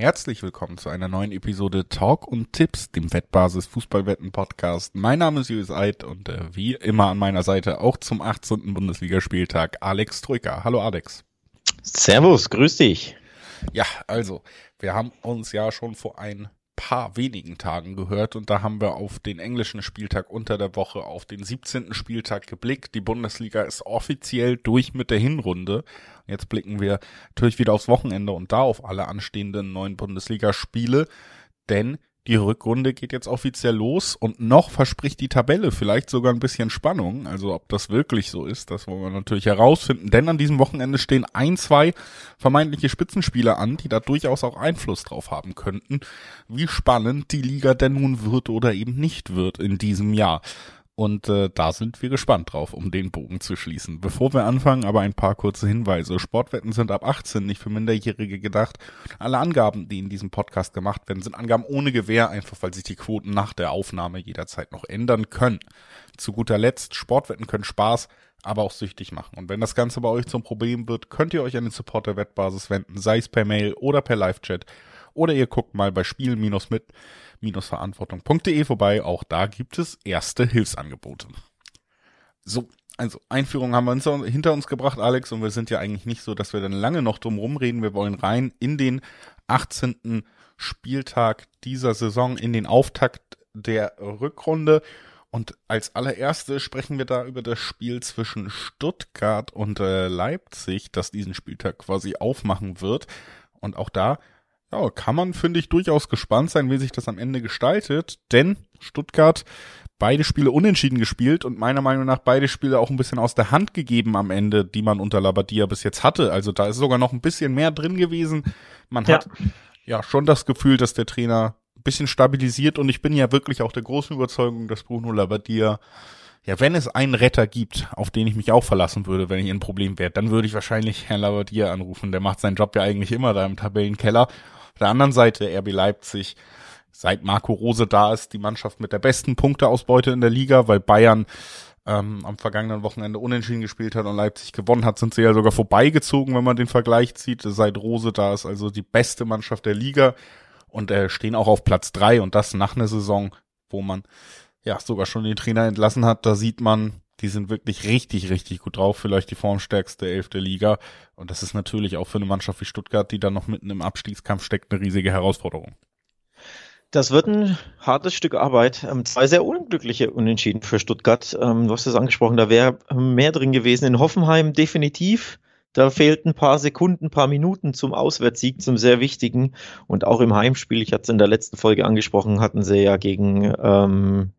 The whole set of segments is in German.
Herzlich willkommen zu einer neuen Episode Talk und Tipps, dem Wettbasis Fußballwetten Podcast. Mein Name ist Julius Eid und äh, wie immer an meiner Seite auch zum 18. Bundesligaspieltag Alex Troika. Hallo Alex. Servus, grüß dich. Ja, also, wir haben uns ja schon vor ein paar wenigen Tagen gehört und da haben wir auf den englischen Spieltag unter der Woche auf den 17. Spieltag geblickt. Die Bundesliga ist offiziell durch mit der Hinrunde. Jetzt blicken wir natürlich wieder aufs Wochenende und da auf alle anstehenden neuen Bundesligaspiele, denn die Rückrunde geht jetzt offiziell los und noch verspricht die Tabelle vielleicht sogar ein bisschen Spannung. Also ob das wirklich so ist, das wollen wir natürlich herausfinden. Denn an diesem Wochenende stehen ein, zwei vermeintliche Spitzenspieler an, die da durchaus auch Einfluss drauf haben könnten, wie spannend die Liga denn nun wird oder eben nicht wird in diesem Jahr. Und äh, da sind wir gespannt drauf, um den Bogen zu schließen. Bevor wir anfangen, aber ein paar kurze Hinweise. Sportwetten sind ab 18 nicht für Minderjährige gedacht. Alle Angaben, die in diesem Podcast gemacht werden, sind Angaben ohne Gewähr, einfach weil sich die Quoten nach der Aufnahme jederzeit noch ändern können. Zu guter Letzt, Sportwetten können Spaß, aber auch süchtig machen. Und wenn das Ganze bei euch zum Problem wird, könnt ihr euch an den Support der Wettbasis wenden, sei es per Mail oder per Live-Chat. Oder ihr guckt mal bei Spielen-mit verantwortung.de vorbei. Auch da gibt es erste Hilfsangebote. So, also Einführung haben wir uns hinter uns gebracht, Alex, und wir sind ja eigentlich nicht so, dass wir dann lange noch drum rumreden. Wir wollen rein in den 18. Spieltag dieser Saison, in den Auftakt der Rückrunde. Und als allererstes sprechen wir da über das Spiel zwischen Stuttgart und äh, Leipzig, das diesen Spieltag quasi aufmachen wird. Und auch da ja, kann man, finde ich, durchaus gespannt sein, wie sich das am Ende gestaltet, denn Stuttgart beide Spiele unentschieden gespielt und meiner Meinung nach beide Spiele auch ein bisschen aus der Hand gegeben am Ende, die man unter Labadia bis jetzt hatte. Also da ist sogar noch ein bisschen mehr drin gewesen. Man ja. hat ja schon das Gefühl, dass der Trainer ein bisschen stabilisiert und ich bin ja wirklich auch der großen Überzeugung, dass Bruno Labadia ja, wenn es einen Retter gibt, auf den ich mich auch verlassen würde, wenn ich ein Problem wäre, dann würde ich wahrscheinlich Herrn Labadia anrufen. Der macht seinen Job ja eigentlich immer da im Tabellenkeller der anderen Seite RB Leipzig, seit Marco Rose da ist, die Mannschaft mit der besten Punkteausbeute in der Liga, weil Bayern ähm, am vergangenen Wochenende unentschieden gespielt hat und Leipzig gewonnen hat, sind sie ja sogar vorbeigezogen, wenn man den Vergleich zieht. Seit Rose da ist also die beste Mannschaft der Liga und äh, stehen auch auf Platz drei und das nach einer Saison, wo man ja sogar schon den Trainer entlassen hat. Da sieht man, die sind wirklich richtig, richtig gut drauf. Vielleicht die formstärkste Elf der Liga. Und das ist natürlich auch für eine Mannschaft wie Stuttgart, die da noch mitten im Abstiegskampf steckt, eine riesige Herausforderung. Das wird ein hartes Stück Arbeit. Ähm, zwei sehr unglückliche Unentschieden für Stuttgart. Ähm, du hast es angesprochen, da wäre mehr drin gewesen. In Hoffenheim definitiv. Da fehlten ein paar Sekunden, ein paar Minuten zum Auswärtssieg, zum sehr wichtigen. Und auch im Heimspiel, ich hatte es in der letzten Folge angesprochen, hatten sie ja gegen ähm,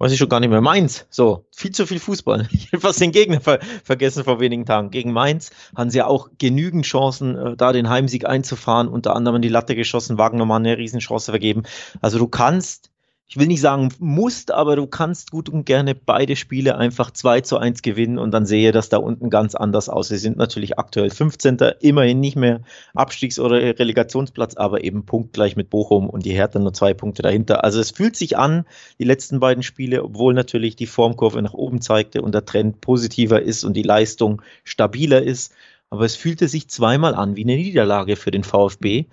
weiß ich schon gar nicht mehr, Mainz. So, viel zu viel Fußball. Ich habe fast den Gegner ver vergessen vor wenigen Tagen. Gegen Mainz haben sie ja auch genügend Chancen, äh, da den Heimsieg einzufahren. Unter anderem die Latte geschossen, Wagner mal eine Riesenchance vergeben. Also du kannst ich will nicht sagen musst, aber du kannst gut und gerne beide Spiele einfach 2 zu 1 gewinnen und dann sehe das da unten ganz anders aus. Sie sind natürlich aktuell 15. immerhin nicht mehr Abstiegs- oder Relegationsplatz, aber eben punktgleich mit Bochum und die Hertha nur zwei Punkte dahinter. Also es fühlt sich an, die letzten beiden Spiele, obwohl natürlich die Formkurve nach oben zeigte und der Trend positiver ist und die Leistung stabiler ist, aber es fühlte sich zweimal an wie eine Niederlage für den VfB.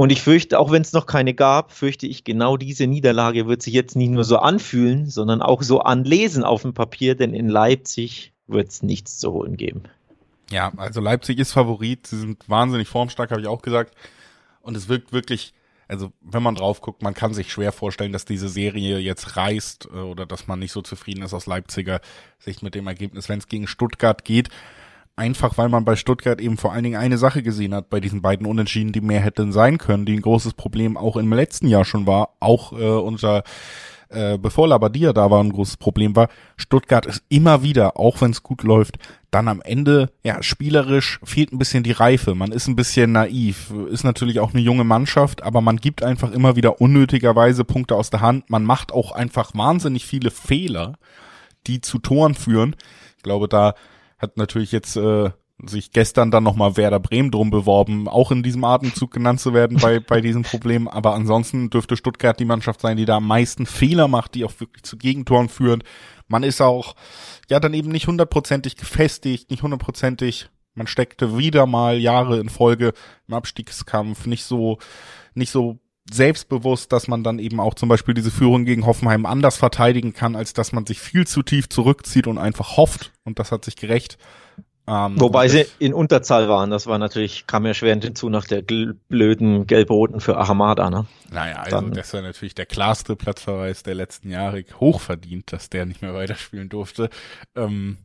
Und ich fürchte, auch wenn es noch keine gab, fürchte ich, genau diese Niederlage wird sich jetzt nicht nur so anfühlen, sondern auch so anlesen auf dem Papier, denn in Leipzig wird es nichts zu holen geben. Ja, also Leipzig ist Favorit, sie sind wahnsinnig formstark, habe ich auch gesagt. Und es wirkt wirklich, also wenn man drauf guckt, man kann sich schwer vorstellen, dass diese Serie jetzt reißt äh, oder dass man nicht so zufrieden ist aus Leipziger Sicht mit dem Ergebnis, wenn es gegen Stuttgart geht. Einfach weil man bei Stuttgart eben vor allen Dingen eine Sache gesehen hat bei diesen beiden Unentschieden, die mehr hätten sein können, die ein großes Problem auch im letzten Jahr schon war, auch äh, unter äh, bevor Labadia da war, ein großes Problem war. Stuttgart ist immer wieder, auch wenn es gut läuft, dann am Ende, ja, spielerisch fehlt ein bisschen die Reife. Man ist ein bisschen naiv, ist natürlich auch eine junge Mannschaft, aber man gibt einfach immer wieder unnötigerweise Punkte aus der Hand. Man macht auch einfach wahnsinnig viele Fehler, die zu Toren führen. Ich glaube, da hat natürlich jetzt äh, sich gestern dann nochmal Werder Bremen drum beworben, auch in diesem Atemzug genannt zu werden bei, bei diesem Problem. Aber ansonsten dürfte Stuttgart die Mannschaft sein, die da am meisten Fehler macht, die auch wirklich zu Gegentoren führen. Man ist auch, ja, dann eben nicht hundertprozentig gefestigt, nicht hundertprozentig Man steckte wieder mal Jahre in Folge im Abstiegskampf, nicht so, nicht so selbstbewusst, dass man dann eben auch zum Beispiel diese Führung gegen Hoffenheim anders verteidigen kann, als dass man sich viel zu tief zurückzieht und einfach hofft. Und das hat sich gerecht. Ähm, Wobei sie in Unterzahl waren. Das war natürlich, kam ja schwer hinzu nach der blöden Gelb-Roten für Ahamada. Ne? Naja, also dann, das war natürlich der klarste Platzverweis der letzten Jahre. Hochverdient, dass der nicht mehr weiterspielen durfte. Ähm,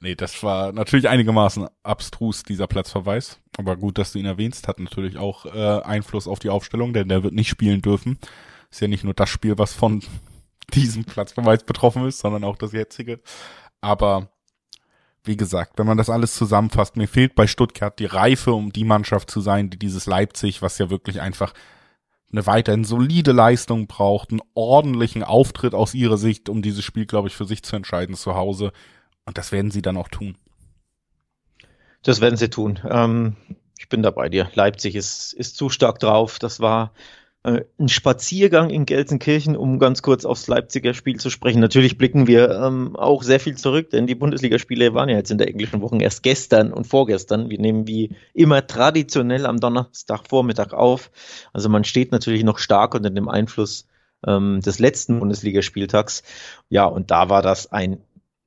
nee, das war natürlich einigermaßen abstrus, dieser Platzverweis. Aber gut, dass du ihn erwähnst, hat natürlich auch äh, Einfluss auf die Aufstellung, denn der wird nicht spielen dürfen. Ist ja nicht nur das Spiel, was von diesem Platzverweis betroffen ist, sondern auch das jetzige. Aber wie gesagt, wenn man das alles zusammenfasst, mir fehlt bei Stuttgart die Reife, um die Mannschaft zu sein, die dieses Leipzig, was ja wirklich einfach eine weiterhin solide Leistung braucht, einen ordentlichen Auftritt aus ihrer Sicht, um dieses Spiel, glaube ich, für sich zu entscheiden zu Hause. Und das werden sie dann auch tun. Das werden sie tun. Ähm, ich bin da bei dir. Leipzig ist, ist zu stark drauf. Das war äh, ein Spaziergang in Gelsenkirchen, um ganz kurz aufs Leipziger Spiel zu sprechen. Natürlich blicken wir ähm, auch sehr viel zurück, denn die Bundesligaspiele waren ja jetzt in der englischen Woche erst gestern und vorgestern. Wir nehmen wie immer traditionell am Donnerstagvormittag auf. Also man steht natürlich noch stark unter dem Einfluss ähm, des letzten Bundesligaspieltags. Ja, und da war das ein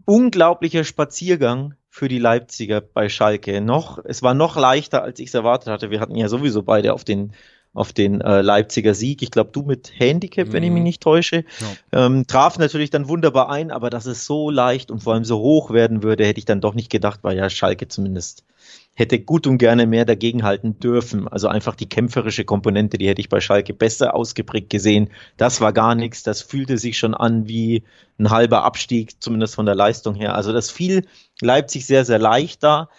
unglaublicher Spaziergang für die Leipziger bei Schalke. Noch, es war noch leichter, als ich es erwartet hatte. Wir hatten ja sowieso beide auf den auf den äh, Leipziger Sieg. Ich glaube, du mit Handicap, wenn ich mich mhm. nicht täusche. Ja. Ähm, traf natürlich dann wunderbar ein, aber dass es so leicht und vor allem so hoch werden würde, hätte ich dann doch nicht gedacht, weil ja Schalke zumindest hätte gut und gerne mehr dagegenhalten dürfen. Also einfach die kämpferische Komponente, die hätte ich bei Schalke besser ausgeprägt gesehen. Das war gar nichts. Das fühlte sich schon an wie ein halber Abstieg, zumindest von der Leistung her. Also das fiel Leipzig sehr, sehr leicht da.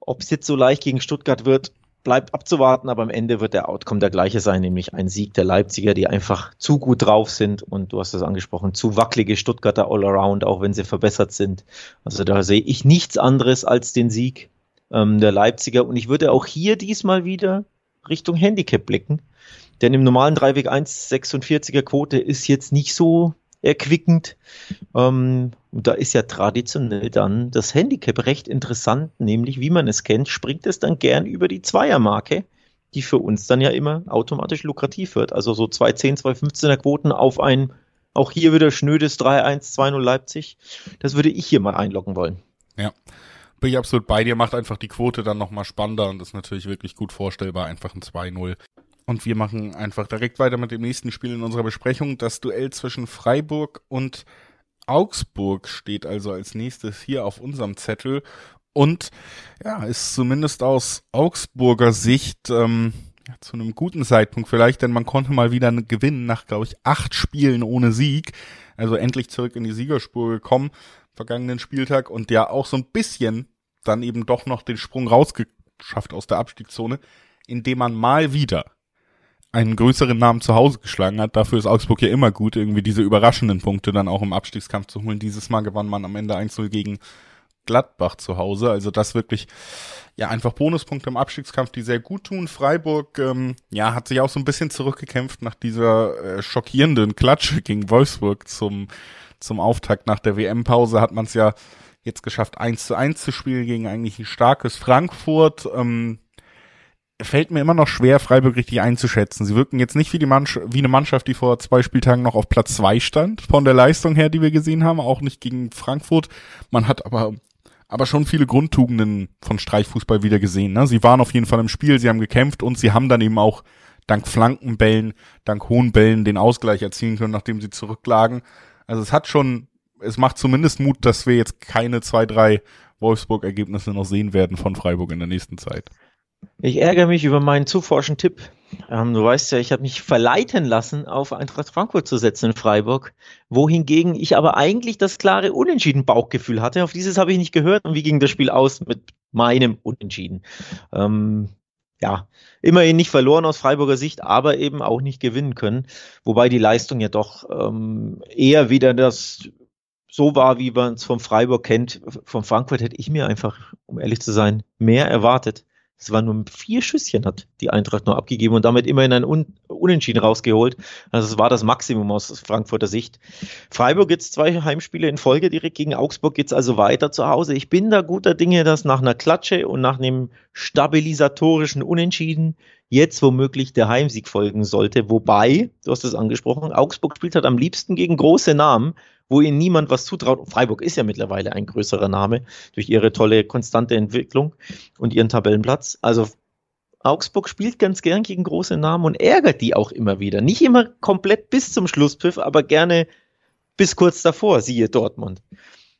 Ob es jetzt so leicht gegen Stuttgart wird, bleibt abzuwarten, aber am Ende wird der Outcome der gleiche sein, nämlich ein Sieg der Leipziger, die einfach zu gut drauf sind und du hast es angesprochen, zu wackelige Stuttgarter Allround, auch wenn sie verbessert sind. Also da sehe ich nichts anderes als den Sieg ähm, der Leipziger und ich würde auch hier diesmal wieder Richtung Handicap blicken, denn im normalen Dreiweg 1,46er Quote ist jetzt nicht so erquickend. Ähm, und da ist ja traditionell dann das Handicap recht interessant, nämlich wie man es kennt, springt es dann gern über die Zweiermarke, die für uns dann ja immer automatisch lukrativ wird. Also so 2,10, 2,15er Quoten auf ein, auch hier wieder schnödes 3-1, 2-0 Leipzig. Das würde ich hier mal einloggen wollen. Ja. Bin ich absolut bei dir, macht einfach die Quote dann nochmal spannender und ist natürlich wirklich gut vorstellbar, einfach ein 2-0 und wir machen einfach direkt weiter mit dem nächsten Spiel in unserer Besprechung. Das Duell zwischen Freiburg und Augsburg steht also als nächstes hier auf unserem Zettel. Und ja, ist zumindest aus Augsburger Sicht ähm, ja, zu einem guten Zeitpunkt vielleicht, denn man konnte mal wieder gewinnen nach, glaube ich, acht Spielen ohne Sieg. Also endlich zurück in die Siegerspur gekommen, vergangenen Spieltag und ja auch so ein bisschen dann eben doch noch den Sprung rausgeschafft aus der Abstiegszone, indem man mal wieder einen größeren Namen zu Hause geschlagen hat. Dafür ist Augsburg ja immer gut, irgendwie diese überraschenden Punkte dann auch im Abstiegskampf zu holen. Dieses Mal gewann man am Ende 1-0 gegen Gladbach zu Hause. Also das wirklich, ja, einfach Bonuspunkte im Abstiegskampf, die sehr gut tun. Freiburg, ähm, ja, hat sich auch so ein bisschen zurückgekämpft nach dieser äh, schockierenden Klatsche gegen Wolfsburg zum, zum Auftakt nach der WM-Pause hat man es ja jetzt geschafft, 1 zu 1 zu spielen gegen eigentlich ein starkes Frankfurt. Ähm, fällt mir immer noch schwer, Freiburg richtig einzuschätzen. Sie wirken jetzt nicht wie, die Mannschaft, wie eine Mannschaft, die vor zwei Spieltagen noch auf Platz zwei stand, von der Leistung her, die wir gesehen haben, auch nicht gegen Frankfurt. Man hat aber, aber schon viele Grundtugenden von Streichfußball wieder gesehen. Ne? Sie waren auf jeden Fall im Spiel, sie haben gekämpft und sie haben dann eben auch dank Flankenbällen, dank hohen Bällen den Ausgleich erzielen können, nachdem sie zurücklagen. Also es hat schon, es macht zumindest Mut, dass wir jetzt keine zwei, drei Wolfsburg-Ergebnisse noch sehen werden von Freiburg in der nächsten Zeit. Ich ärgere mich über meinen zuforschen Tipp. Ähm, du weißt ja, ich habe mich verleiten lassen, auf Eintracht Frankfurt zu setzen in Freiburg, wohingegen ich aber eigentlich das klare Unentschieden Bauchgefühl hatte. Auf dieses habe ich nicht gehört. Und wie ging das Spiel aus mit meinem Unentschieden? Ähm, ja, immerhin nicht verloren aus Freiburger Sicht, aber eben auch nicht gewinnen können. Wobei die Leistung ja doch ähm, eher wieder das so war, wie man es vom Freiburg kennt. Von Frankfurt hätte ich mir einfach, um ehrlich zu sein, mehr erwartet Es waren nur vier Schüsschen, hat die Eintracht nur abgegeben und damit immerhin ein Un Unentschieden rausgeholt. Also es war das Maximum aus Frankfurter Sicht. Freiburg jetzt zwei Heimspiele in Folge direkt gegen Augsburg geht's also weiter zu Hause. Ich bin da guter Dinge, dass nach einer Klatsche und nach einem stabilisatorischen Unentschieden jetzt womöglich der Heimsieg folgen sollte. Wobei, du hast es angesprochen, Augsburg spielt halt am liebsten gegen große Namen wo ihnen niemand was zutraut. Freiburg ist ja mittlerweile ein größerer Name durch ihre tolle, konstante Entwicklung und ihren Tabellenplatz. Also Augsburg spielt ganz gern gegen große Namen und ärgert die auch immer wieder. Nicht immer komplett bis zum Schlusspfiff, aber gerne bis kurz davor, siehe Dortmund.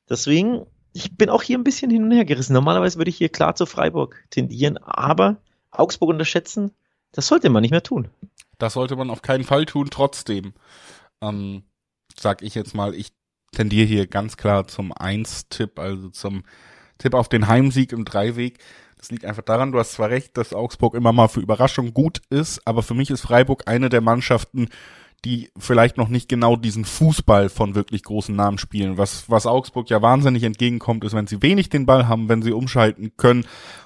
Deswegen, ich bin auch hier ein bisschen hin und her gerissen. Normalerweise würde ich hier klar zu Freiburg tendieren, aber Augsburg unterschätzen, das sollte man nicht mehr tun. Das sollte man auf keinen Fall tun, trotzdem. Ähm, sag ich jetzt mal, ich tendiere hier ganz klar zum Eins-Tipp, also zum Tipp auf den Heimsieg im Dreiweg. Das liegt einfach daran, du hast zwar recht, dass Augsburg immer mal für Überraschung gut ist, aber für mich ist Freiburg eine der Mannschaften, die vielleicht noch nicht genau diesen Fußball von wirklich großen Namen spielen. Was, was Augsburg ja wahnsinnig entgegenkommt, ist, wenn sie wenig den Ball haben, wenn sie umschalten können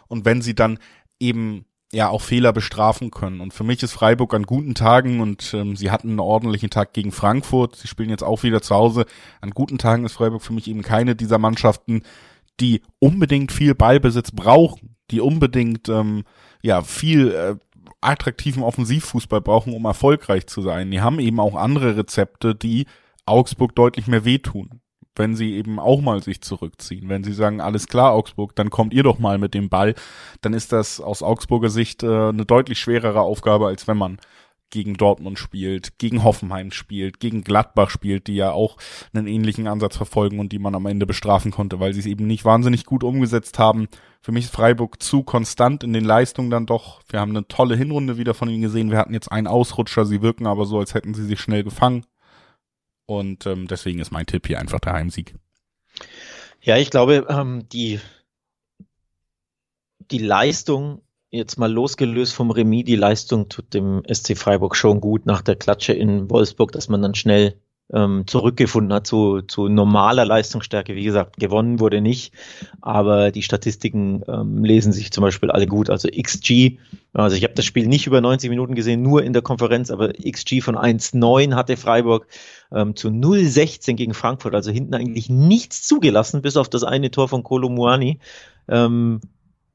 und wenn sie dann eben ja auch Fehler bestrafen können. Und für mich ist Freiburg an guten Tagen und ähm, sie hatten einen ordentlichen Tag gegen Frankfurt. Sie spielen jetzt auch wieder zu Hause. An guten Tagen ist Freiburg für mich eben keine dieser Mannschaften, die unbedingt viel Ballbesitz brauchen, die unbedingt ähm, ja viel äh, attraktiven Offensivfußball brauchen, um erfolgreich zu sein. Die haben eben auch andere Rezepte, die Augsburg deutlich mehr wehtun wenn sie eben auch mal sich zurückziehen. Wenn sie sagen, alles klar, Augsburg, dann kommt ihr doch mal mit dem Ball, dann ist das aus Augsburger Sicht äh, eine deutlich schwerere Aufgabe, als wenn man gegen Dortmund spielt, gegen Hoffenheim spielt, gegen Gladbach spielt, die ja auch einen ähnlichen Ansatz verfolgen und die man am Ende bestrafen konnte, weil sie es eben nicht wahnsinnig gut umgesetzt haben. Für mich ist Freiburg zu konstant in den Leistungen dann doch. Wir haben eine tolle Hinrunde wieder von ihnen gesehen. Wir hatten jetzt einen Ausrutscher, sie wirken aber so, als hätten sie sich schnell gefangen. Und ähm, deswegen ist mein Tipp hier einfach der Heimsieg. Ja, ich glaube, ähm, die, die Leistung, jetzt mal losgelöst vom Remis, die Leistung tut dem SC Freiburg schon gut nach der Klatsche in Wolfsburg, dass man dann schnell ähm, zurückgefunden hat zu, zu normaler Leistungsstärke. Wie gesagt, gewonnen wurde nicht, aber die Statistiken ähm, lesen sich zum Beispiel alle gut. Also XG, also ich habe das Spiel nicht über 90 Minuten gesehen, nur in der Konferenz, aber XG von 1,9 hatte Freiburg ähm, zu 0,16 gegen Frankfurt, also hinten eigentlich nichts zugelassen, bis auf das eine Tor von Kolo Muani. Ähm,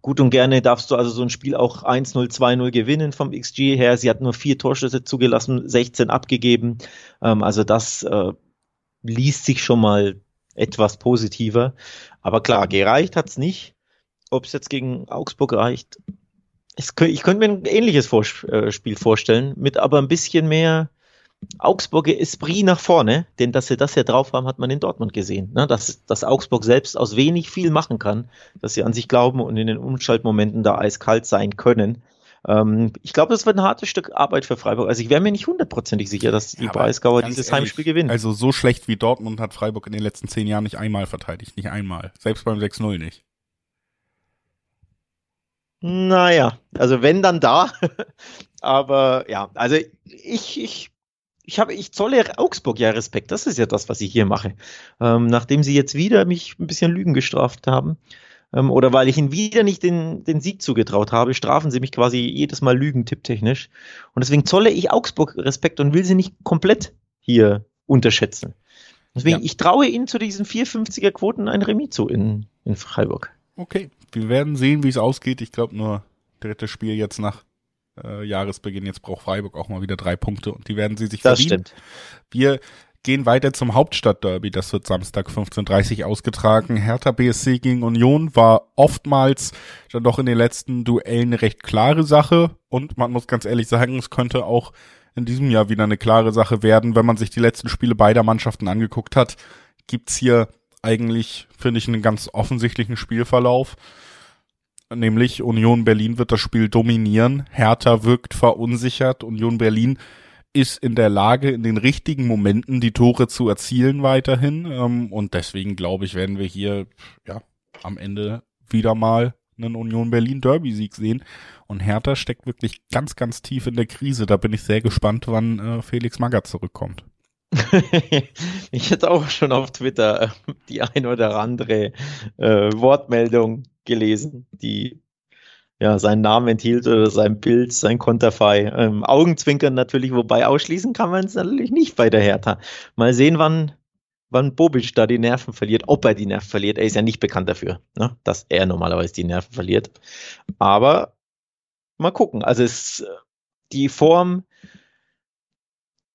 Gut und gerne darfst du also so ein Spiel auch 1-0, 2-0 gewinnen vom XG her. Sie hat nur vier Torschüsse zugelassen, 16 abgegeben. Ähm, also das äh, liest sich schon mal etwas positiver. Aber klar, gereicht hat's nicht. Ob es jetzt gegen Augsburg reicht, es, ich könnte mir ein ähnliches äh, Spiel vorstellen, mit aber ein bisschen mehr Augsburger Esprit nach vorne, denn dass sie das ja drauf haben, hat man in Dortmund gesehen. Ne? Dass, dass Augsburg selbst aus wenig viel machen kann, dass sie an sich glauben und in den Umschaltmomenten da eiskalt sein können. Ähm, ich glaube, das wird ein hartes Stück Arbeit für Freiburg. Also ich wäre mir nicht hundertprozentig sicher, dass die ja, Breisgauer dieses ehrlich, Heimspiel gewinnen. Also so schlecht wie Dortmund hat Freiburg in den letzten zehn Jahren nicht einmal verteidigt. Nicht einmal. Selbst beim 6-0 nicht. Naja, also wenn dann da. Aber ja, also ich, ich ich habe, ich zolle Augsburg ja Respekt. Das ist ja das, was ich hier mache. Ähm, nachdem sie jetzt wieder mich ein bisschen Lügen gestraft haben, ähm, oder weil ich ihnen wieder nicht den, den Sieg zugetraut habe, strafen sie mich quasi jedes Mal Lügen tipptechnisch. Und deswegen zolle ich Augsburg Respekt und will sie nicht komplett hier unterschätzen. Deswegen, ja. ich traue ihnen zu diesen 450er Quoten ein Remis zu in, in Freiburg. Okay, wir werden sehen, wie es ausgeht. Ich glaube nur drittes Spiel jetzt nach äh, Jahresbeginn. Jetzt braucht Freiburg auch mal wieder drei Punkte und die werden sie sich das verdienen. Stimmt. Wir gehen weiter zum Hauptstadtderby. Das wird Samstag 15.30 ausgetragen. Hertha BSC gegen Union war oftmals dann doch in den letzten Duellen eine recht klare Sache. Und man muss ganz ehrlich sagen, es könnte auch in diesem Jahr wieder eine klare Sache werden. Wenn man sich die letzten Spiele beider Mannschaften angeguckt hat, gibt's hier eigentlich, finde ich, einen ganz offensichtlichen Spielverlauf nämlich Union Berlin wird das Spiel dominieren. Hertha wirkt verunsichert. Union Berlin ist in der Lage, in den richtigen Momenten die Tore zu erzielen weiterhin. Ähm, und deswegen glaube ich, werden wir hier ja am Ende wieder mal einen Union Berlin Derby Sieg sehen. Und Hertha steckt wirklich ganz, ganz tief in der Krise. Da bin ich sehr gespannt, wann äh, Felix Magath zurückkommt. ich hätte auch schon auf Twitter äh, die ein oder andere äh, Wortmeldung gelesen, die ja, seinen Namen enthielt oder sein Bild, sein Konterfei. Ähm, Augenzwinkern natürlich, wobei ausschließen kann man es natürlich nicht bei der Hertha. Mal sehen, wann, wann Bobic da die Nerven verliert, ob er die Nerven verliert. Er ist ja nicht bekannt dafür, ne, dass er normalerweise die Nerven verliert. Aber mal gucken. Also es, die Form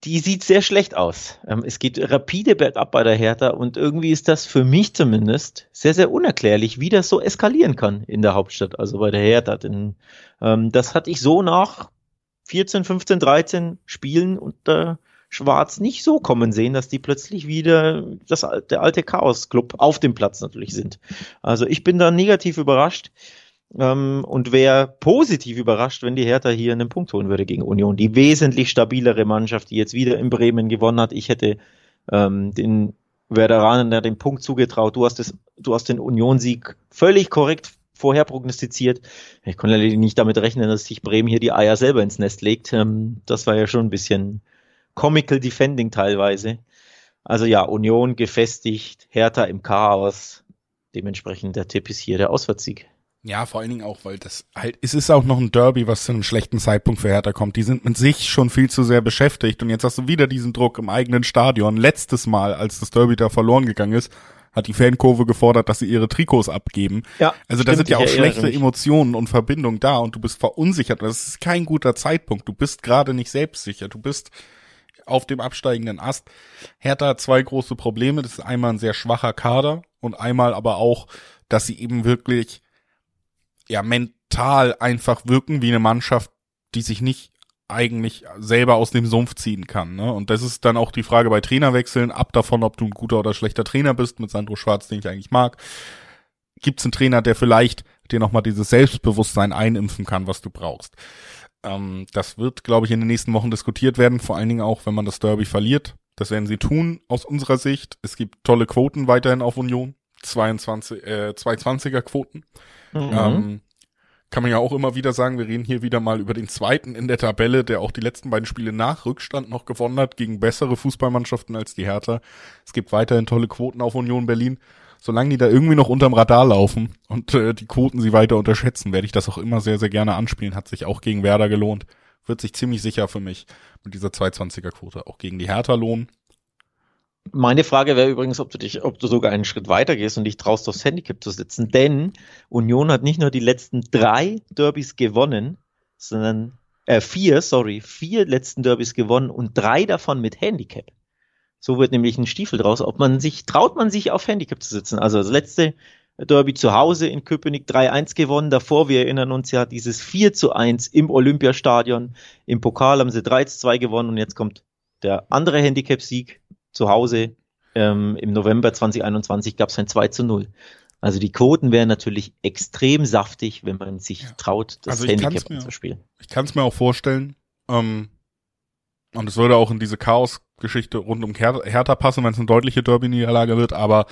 die sieht sehr schlecht aus. Ähm, es geht rapide bergab bei der Hertha und irgendwie ist das für mich zumindest sehr, sehr unerklärlich, wie das so eskalieren kann in der Hauptstadt, also bei der Hertha. Denn ähm, das hatte ich so nach 14, 15, 13 Spielen unter Schwarz nicht so kommen sehen, dass die plötzlich wieder das, der alte Chaos-Club auf dem Platz natürlich sind. Also ich bin da negativ überrascht. Ähm, und wäre positiv überrascht, wenn die Hertha hier einen Punkt holen würde gegen Union. Die wesentlich stabilere Mannschaft, die jetzt wieder in Bremen gewonnen hat. Ich hätte ähm, den Werderanen da den Punkt zugetraut. Du hast, das, du hast den Union-Sieg völlig korrekt vorher prognostiziert. Ich konnte leider nicht damit rechnen, dass sich Bremen hier die Eier selber ins Nest legt. Ähm, das war ja schon ein bisschen comical defending teilweise. Also ja, Union gefestigt, Hertha im Chaos. Dementsprechend der Tipp ist hier der Auswärtssieg. Ja, vor allen Dingen auch, weil das halt, es ist auch noch ein Derby, was zu einem schlechten Zeitpunkt für Hertha kommt. Die sind mit sich schon viel zu sehr beschäftigt und jetzt hast du wieder diesen Druck im eigenen Stadion. Letztes Mal, als das Derby da verloren gegangen ist, hat die Fankurve gefordert, dass sie ihre Trikots abgeben. Ja, also da sind ja auch schlechte mich. Emotionen und Verbindungen da und du bist verunsichert. Das ist kein guter Zeitpunkt. Du bist gerade nicht selbstsicher. Du bist auf dem absteigenden Ast. Hertha hat zwei große Probleme. Das ist einmal ein sehr schwacher Kader und einmal aber auch, dass sie eben wirklich ja mental einfach wirken wie eine Mannschaft, die sich nicht eigentlich selber aus dem Sumpf ziehen kann. Ne? Und das ist dann auch die Frage bei Trainerwechseln, ab davon, ob du ein guter oder schlechter Trainer bist, mit Sandro Schwarz, den ich eigentlich mag. Gibt es einen Trainer, der vielleicht dir nochmal dieses Selbstbewusstsein einimpfen kann, was du brauchst? Ähm, das wird, glaube ich, in den nächsten Wochen diskutiert werden, vor allen Dingen auch, wenn man das Derby verliert. Das werden sie tun, aus unserer Sicht. Es gibt tolle Quoten weiterhin auf Union. 22, äh, 220er Quoten. Mhm. Ähm, kann man ja auch immer wieder sagen, wir reden hier wieder mal über den zweiten in der Tabelle, der auch die letzten beiden Spiele nach Rückstand noch gewonnen hat, gegen bessere Fußballmannschaften als die Hertha. Es gibt weiterhin tolle Quoten auf Union Berlin. Solange die da irgendwie noch unterm Radar laufen und äh, die Quoten sie weiter unterschätzen, werde ich das auch immer sehr, sehr gerne anspielen. Hat sich auch gegen Werder gelohnt. Wird sich ziemlich sicher für mich mit dieser 220er Quote auch gegen die Hertha lohnen. Meine Frage wäre übrigens, ob du dich, ob du sogar einen Schritt weiter gehst und dich traust, aufs Handicap zu setzen. Denn Union hat nicht nur die letzten drei Derbys gewonnen, sondern äh, vier, sorry, vier letzten Derbys gewonnen und drei davon mit Handicap. So wird nämlich ein Stiefel draus. Ob man sich, traut man sich auf Handicap zu setzen? Also das letzte Derby zu Hause in Köpenick 3-1 gewonnen. Davor, wir erinnern uns ja, dieses 4 1 im Olympiastadion. Im Pokal haben sie 3 2 gewonnen und jetzt kommt der andere Handicap-Sieg zu Hause ähm, im November 2021 gab es ein 2 zu 0. Also die Quoten wären natürlich extrem saftig, wenn man sich ja. traut, das also Handicap mir, zu spielen. Ich kann es mir auch vorstellen. Ähm, und es würde auch in diese Chaos-Geschichte rund um Hertha passen, wenn es eine deutliche Derby-Niederlage wird, aber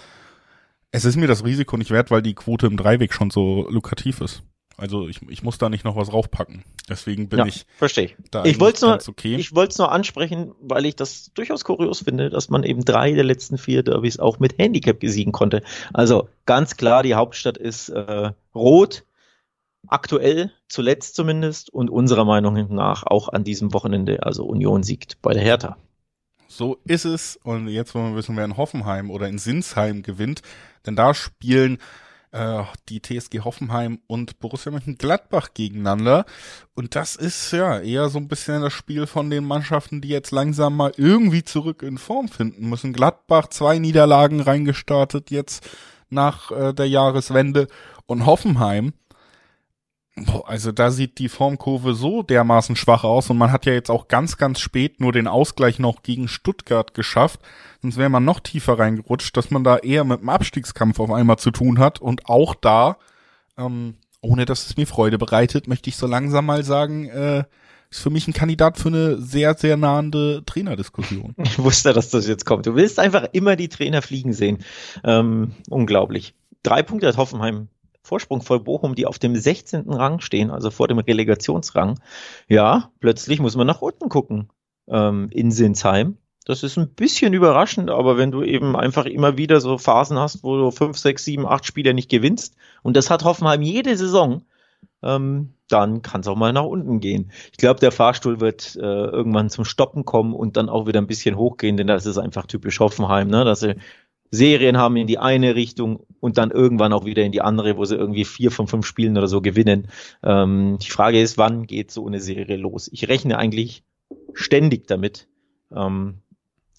es ist mir das Risiko nicht wert, weil die Quote im Dreiweg schon so lukrativ ist. Also ich, ich muss da nicht noch was raufpacken. Deswegen bin ja, ich verstehe. da ich wollte nur, okay. Ich wollte es nur ansprechen, weil ich das durchaus kurios finde, dass man eben drei der letzten vier Derbys auch mit Handicap besiegen konnte. Also ganz klar, die Hauptstadt ist äh, rot, aktuell, zuletzt zumindest, und unserer Meinung nach auch an diesem Wochenende, also Union siegt bei der Hertha. So ist es. Und jetzt wollen wir wissen, wer in Hoffenheim oder in Sinsheim gewinnt. Denn da spielen äh, die TSG Hoffenheim und Borussia Mönchengladbach gegeneinander. Und das ist ja eher so ein bisschen das Spiel von den Mannschaften, die jetzt langsam mal irgendwie zurück in Form finden müssen. Gladbach zwei Niederlagen reingestartet jetzt nach äh, der Jahreswende und Hoffenheim also da sieht die Formkurve so dermaßen schwach aus und man hat ja jetzt auch ganz, ganz spät nur den Ausgleich noch gegen Stuttgart geschafft. Sonst wäre man noch tiefer reingerutscht, dass man da eher mit dem Abstiegskampf auf einmal zu tun hat. Und auch da, ähm, ohne dass es mir Freude bereitet, möchte ich so langsam mal sagen, äh, ist für mich ein Kandidat für eine sehr, sehr nahende Trainerdiskussion. Ich wusste, dass das jetzt kommt. Du willst einfach immer die Trainer fliegen sehen. Ähm, unglaublich. Drei Punkte hat Hoffenheim Vorsprung vor Bochum, die auf dem 16. Rang stehen, also vor dem Relegationsrang. Ja, plötzlich muss man nach unten gucken ähm, in Sinsheim. Das ist ein bisschen überraschend, aber wenn du eben einfach immer wieder so Phasen hast, wo du fünf, sechs, sieben, acht Spiele nicht gewinnst, und das hat Hoffenheim jede Saison, ähm, dann kann es auch mal nach unten gehen. Ich glaube, der Fahrstuhl wird äh, irgendwann zum Stoppen kommen und dann auch wieder ein bisschen hochgehen, denn das ist einfach typisch Hoffenheim, ne? dass sie Serien haben in die eine Richtung und dann irgendwann auch wieder in die andere, wo sie irgendwie vier von fünf Spielen oder so gewinnen. Ähm, die Frage ist, wann geht so eine Serie los? Ich rechne eigentlich ständig damit. Ähm,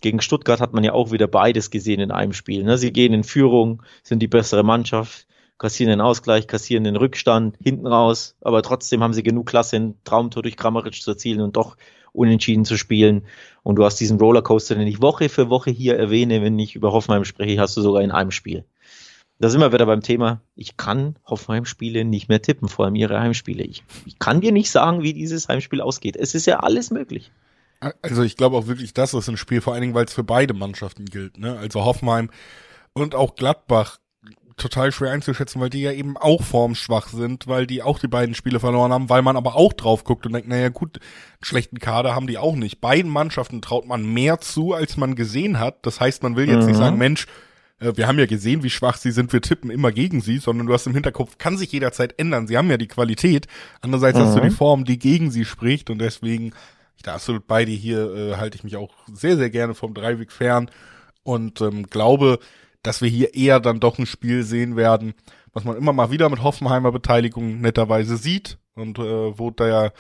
gegen Stuttgart hat man ja auch wieder beides gesehen in einem Spiel. Ne? Sie gehen in Führung, sind die bessere Mannschaft, kassieren den Ausgleich, kassieren den Rückstand hinten raus, aber trotzdem haben sie genug Klasse, ein Traumtor durch Kramaric zu erzielen und doch unentschieden zu spielen. Und du hast diesen Rollercoaster, den ich Woche für Woche hier erwähne, wenn ich über Hoffenheim spreche, hast du sogar in einem Spiel. Da sind wir wieder beim Thema, ich kann Hoffenheim-Spiele nicht mehr tippen, vor allem ihre Heimspiele. Ich, ich kann dir nicht sagen, wie dieses Heimspiel ausgeht. Es ist ja alles möglich. Also ich glaube auch wirklich, das ist ein Spiel, vor allen Dingen, weil es für beide Mannschaften gilt. Ne? Also Hoffenheim und auch Gladbach total schwer einzuschätzen, weil die ja eben auch formschwach sind, weil die auch die beiden Spiele verloren haben, weil man aber auch drauf guckt und denkt, naja gut, schlechten Kader haben die auch nicht. Beiden Mannschaften traut man mehr zu, als man gesehen hat. Das heißt, man will jetzt mhm. nicht sagen, Mensch, äh, wir haben ja gesehen, wie schwach sie sind, wir tippen immer gegen sie, sondern du hast im Hinterkopf, kann sich jederzeit ändern. Sie haben ja die Qualität. Andererseits mhm. hast du die mhm. Form, die gegen sie spricht und deswegen, ich da absolut bei dir hier, äh, halte ich mich auch sehr, sehr gerne vom Dreiweg fern und ähm, glaube, dass wir hier eher dann doch ein Spiel sehen werden, was man immer mal wieder mit Hoffenheimer Beteiligung netterweise sieht und äh, wo da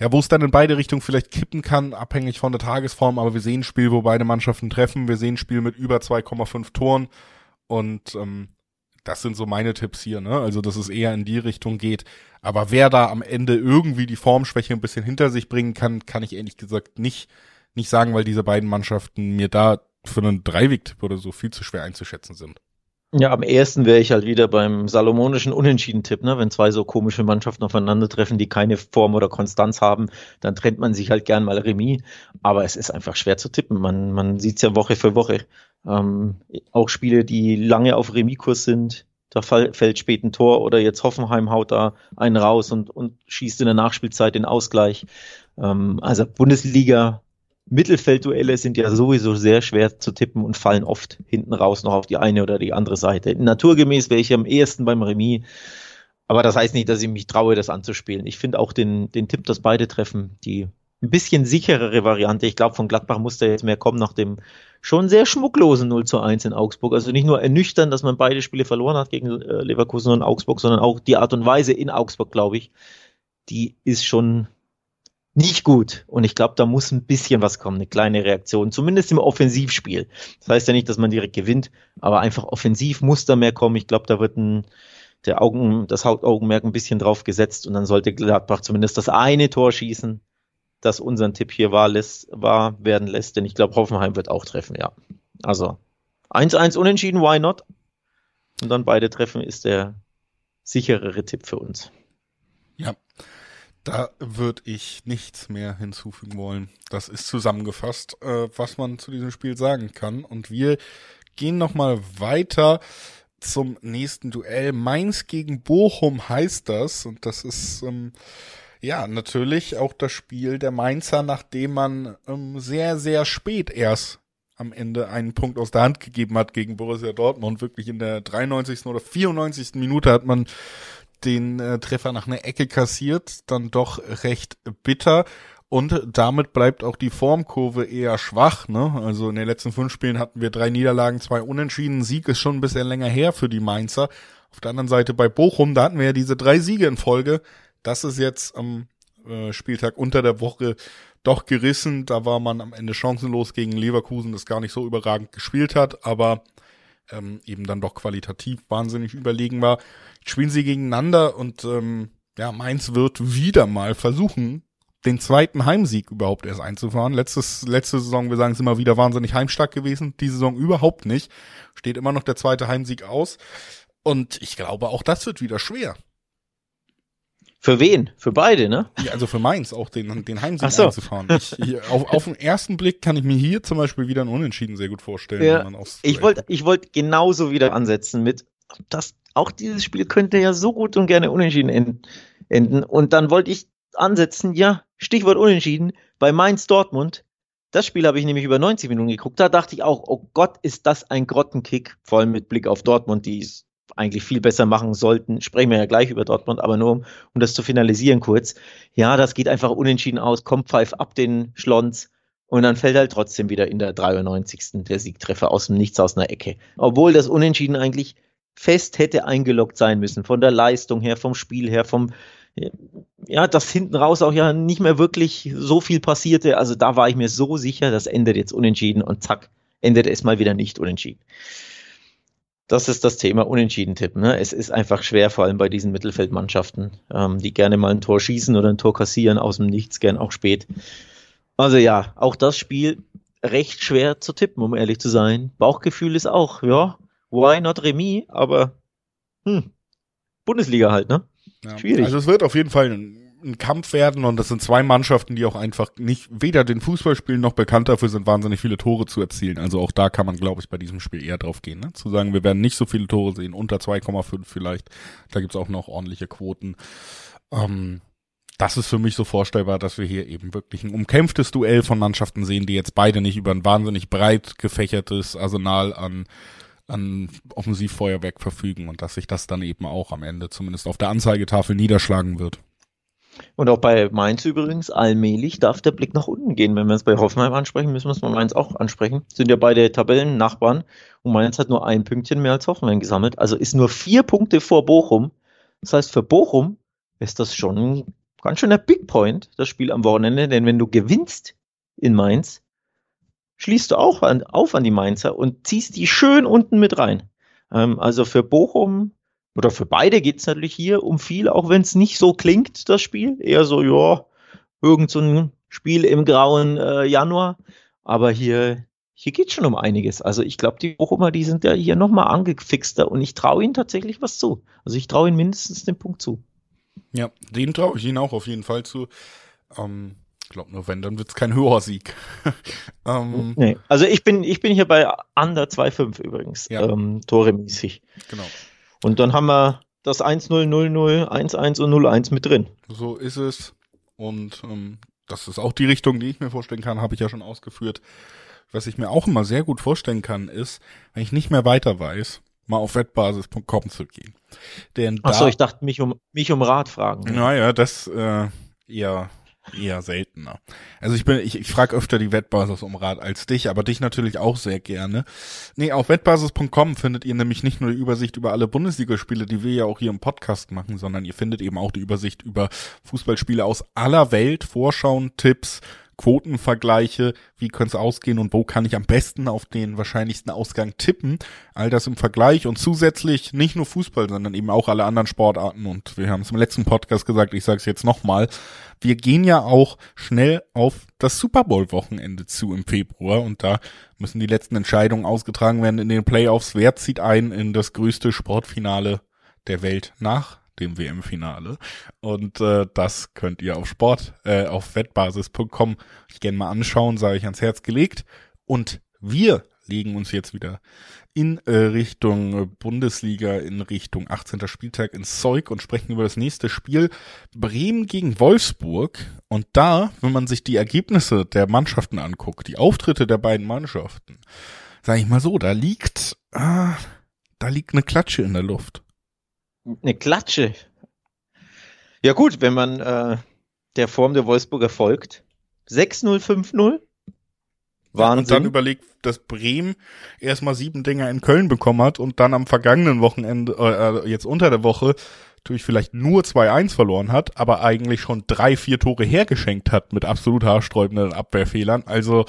ja, wo es dann in beide Richtungen vielleicht kippen kann, abhängig von der Tagesform, aber wir sehen ein Spiel, wo beide Mannschaften treffen, wir sehen ein Spiel mit über 2,5 Toren und ähm, das sind so meine Tipps hier, ne? Also, dass es eher in die Richtung geht. Aber wer da am Ende irgendwie die Formschwäche ein bisschen hinter sich bringen kann, kann ich ehrlich gesagt nicht, nicht sagen, weil diese beiden Mannschaften mir da für einen Dreiwegtipp oder so viel zu schwer einzuschätzen sind. Ja, am ersten wäre ich halt wieder beim salomonischen Unentschieden-Tipp, ne? Wenn zwei so komische Mannschaften aufeinandertreffen, die keine Form oder Konstanz haben, dann trennt man sich halt gern mal Remis. Aber es ist einfach schwer zu tippen. Man, man sieht es ja Woche für Woche. Ähm, auch Spiele, die lange auf Remiskurs sind, da fällt spät ein Tor oder jetzt Hoffenheim haut da einen raus und, und schießt in der Nachspielzeit den Ausgleich. Ähm, also Bundesliga Mittelfeldduelle sind ja sowieso sehr schwer zu tippen und fallen oft hinten raus noch auf die eine oder die andere Seite. Naturgemäß wäre ich am ehesten beim Remis. Aber das heißt nicht, dass ich mich traue, das anzuspielen. Ich finde auch den, den Tipp, dass beide treffen, die ein bisschen sicherere Variante. Ich glaube, von Gladbach muss da jetzt mehr kommen nach dem schon sehr schmucklosen 0 zu 1 in Augsburg. Also nicht nur ernüchtern, dass man beide Spiele verloren hat gegen äh, Leverkusen und Augsburg, sondern auch die Art und Weise in Augsburg, glaube ich, die ist schon nicht gut. Und ich glaube, da muss ein bisschen was kommen, eine kleine Reaktion, zumindest im Offensivspiel. Das heißt ja nicht, dass man direkt gewinnt, aber einfach offensiv muss da mehr kommen. Ich glaube, da wird ein, der Augen, das Hauptaugenmerk ein bisschen drauf gesetzt und dann sollte Gladbach zumindest das eine Tor schießen, das unseren Tipp hier war, lässt, war werden lässt, denn ich glaube, Hoffenheim wird auch treffen, ja. Also 1-1 unentschieden, why not? Und dann beide treffen ist der sicherere Tipp für uns. Ja, da würde ich nichts mehr hinzufügen wollen. Das ist zusammengefasst, äh, was man zu diesem Spiel sagen kann. Und wir gehen nochmal weiter zum nächsten Duell. Mainz gegen Bochum heißt das. Und das ist ähm, ja natürlich auch das Spiel der Mainzer, nachdem man ähm, sehr, sehr spät erst am Ende einen Punkt aus der Hand gegeben hat gegen Borussia Dortmund. Wirklich in der 93. oder 94. Minute hat man den äh, Treffer nach einer Ecke kassiert, dann doch recht bitter. Und damit bleibt auch die Formkurve eher schwach. Ne? Also in den letzten fünf Spielen hatten wir drei Niederlagen, zwei Unentschieden. Sieg ist schon ein bisschen länger her für die Mainzer. Auf der anderen Seite bei Bochum, da hatten wir ja diese drei Siege in Folge. Das ist jetzt am äh, Spieltag unter der Woche doch gerissen. Da war man am Ende chancenlos gegen Leverkusen, das gar nicht so überragend gespielt hat, aber ähm, eben dann doch qualitativ wahnsinnig überlegen war. Jetzt spielen sie gegeneinander und ähm, ja, Mainz wird wieder mal versuchen, den zweiten Heimsieg überhaupt erst einzufahren. Letztes, letzte Saison, wir sagen es immer wieder, wahnsinnig heimstark gewesen. Die Saison überhaupt nicht. Steht immer noch der zweite Heimsieg aus. Und ich glaube, auch das wird wieder schwer. Für wen? Für beide, ne? Ja, also für Mainz auch den, den Heimsieg so. einzufahren. Ich, hier, auf, auf den ersten Blick kann ich mir hier zum Beispiel wieder ein Unentschieden sehr gut vorstellen. Ja, ich wollte ich wollte genauso wieder ansetzen mit, das, auch dieses Spiel könnte ja so gut und gerne unentschieden enden. Und dann wollte ich ansetzen, ja, Stichwort unentschieden, bei Mainz Dortmund. Das Spiel habe ich nämlich über 90 Minuten geguckt. Da dachte ich auch, oh Gott, ist das ein Grottenkick, vor allem mit Blick auf Dortmund, die eigentlich viel besser machen sollten. Sprechen wir ja gleich über Dortmund, aber nur um, um das zu finalisieren kurz. Ja, das geht einfach unentschieden aus, kommt Pfeif ab den Schlons und dann fällt halt trotzdem wieder in der 93. der Siegtreffer aus dem Nichts aus einer Ecke. Obwohl das Unentschieden eigentlich fest hätte eingeloggt sein müssen, von der Leistung her, vom Spiel her, vom, ja, dass hinten raus auch ja nicht mehr wirklich so viel passierte. Also da war ich mir so sicher, das endet jetzt unentschieden und zack, endet es mal wieder nicht unentschieden. Das ist das Thema Unentschieden tippen. Ne? Es ist einfach schwer, vor allem bei diesen Mittelfeldmannschaften, ähm, die gerne mal ein Tor schießen oder ein Tor kassieren aus dem Nichts, gern auch spät. Also ja, auch das Spiel recht schwer zu tippen, um ehrlich zu sein. Bauchgefühl ist auch, ja, why not Remis, aber hm, Bundesliga halt, ne? Ja, Schwierig. Also es wird auf jeden Fall ein, ein, Kampf werden und das sind zwei Mannschaften, die auch einfach nicht weder den Fußball spielen noch bekannt dafür sind, wahnsinnig viele Tore zu erzielen. Also auch da kann man, glaube ich, bei diesem Spiel eher drauf gehen, ne? Zu sagen, wir werden nicht so viele Tore sehen, unter 2,5 vielleicht. Da gibt's auch noch ordentliche Quoten. Ähm, das ist für mich so vorstellbar, dass wir hier eben wirklich ein umkämpftes Duell von Mannschaften sehen, die jetzt beide nicht über ein wahnsinnig breit gefächertes Arsenal an an Offensivfeuerwerk verfügen und dass sich das dann eben auch am Ende zumindest auf der Anzeigetafel niederschlagen wird. Und auch bei Mainz übrigens, allmählich darf der Blick nach unten gehen. Wenn wir es bei Hoffenheim ansprechen, müssen wir es bei Mainz auch ansprechen. Sind ja beide Tabellennachbarn und Mainz hat nur ein Pünktchen mehr als Hoffenheim gesammelt. Also ist nur vier Punkte vor Bochum. Das heißt, für Bochum ist das schon ganz schöner Big Point, das Spiel am Wochenende. Denn wenn du gewinnst in Mainz, schließt du auch an, auf an die Mainzer und ziehst die schön unten mit rein. Ähm, also für Bochum oder für beide geht es natürlich hier um viel, auch wenn es nicht so klingt, das Spiel. Eher so, ja, irgend so ein Spiel im grauen äh, Januar. Aber hier, hier geht schon um einiges. Also ich glaube, die Bochumer, die sind ja hier nochmal angefixter und ich traue ihnen tatsächlich was zu. Also ich traue ihnen mindestens den Punkt zu. Ja, den traue ich ihnen auch auf jeden Fall zu. Ähm, ich glaube nur, wenn, dann wird es kein Hörsieg. ähm, nee. Also ich bin, ich bin hier bei Under 2,5 übrigens, ja. ähm, Tore-mäßig. Genau. Und dann haben wir das 1-0, 0-0, 1-1 und 0-1 mit drin. So ist es. Und ähm, das ist auch die Richtung, die ich mir vorstellen kann, habe ich ja schon ausgeführt. Was ich mir auch immer sehr gut vorstellen kann, ist, wenn ich nicht mehr weiter weiß, mal auf wettbasis.com zu gehen. Denn Achso, ich dachte, mich um, mich um Rat fragen. Naja, das äh, eher eher seltener. Also ich bin, ich, ich frage öfter die Wettbasis um Rat als dich, aber dich natürlich auch sehr gerne. Nee, auf wettbasis.com findet ihr nämlich nicht nur die Übersicht über alle Bundesligaspiele, die wir ja auch hier im Podcast machen, sondern ihr findet eben auch die Übersicht über Fußballspiele aus aller Welt, Vorschauen, Tipps, Quotenvergleiche, wie könnte es ausgehen und wo kann ich am besten auf den wahrscheinlichsten Ausgang tippen. All das im Vergleich und zusätzlich nicht nur Fußball, sondern eben auch alle anderen Sportarten. Und wir haben es im letzten Podcast gesagt, ich sage es jetzt nochmal, wir gehen ja auch schnell auf das Super Bowl-Wochenende zu im Februar und da müssen die letzten Entscheidungen ausgetragen werden in den Playoffs. Wer zieht ein in das größte Sportfinale der Welt nach dem WM-Finale. Und äh, das könnt ihr auf Sport, äh, auf wettbasis.com ich gerne mal anschauen, sage ich ans Herz gelegt. Und wir legen uns jetzt wieder in äh, Richtung Bundesliga, in Richtung 18. Spieltag ins Zeug und sprechen über das nächste Spiel Bremen gegen Wolfsburg. Und da, wenn man sich die Ergebnisse der Mannschaften anguckt, die Auftritte der beiden Mannschaften, sage ich mal so, da liegt, ah, da liegt eine Klatsche in der Luft. Eine Klatsche. Ja gut, wenn man äh, der Form der Wolfsburger folgt. 6-0, 5-0. Wahnsinn. Und dann überlegt, dass Bremen erstmal sieben Dinger in Köln bekommen hat und dann am vergangenen Wochenende, äh, jetzt unter der Woche, natürlich vielleicht nur 2-1 verloren hat, aber eigentlich schon drei, vier Tore hergeschenkt hat mit absolut haarsträubenden Abwehrfehlern. Also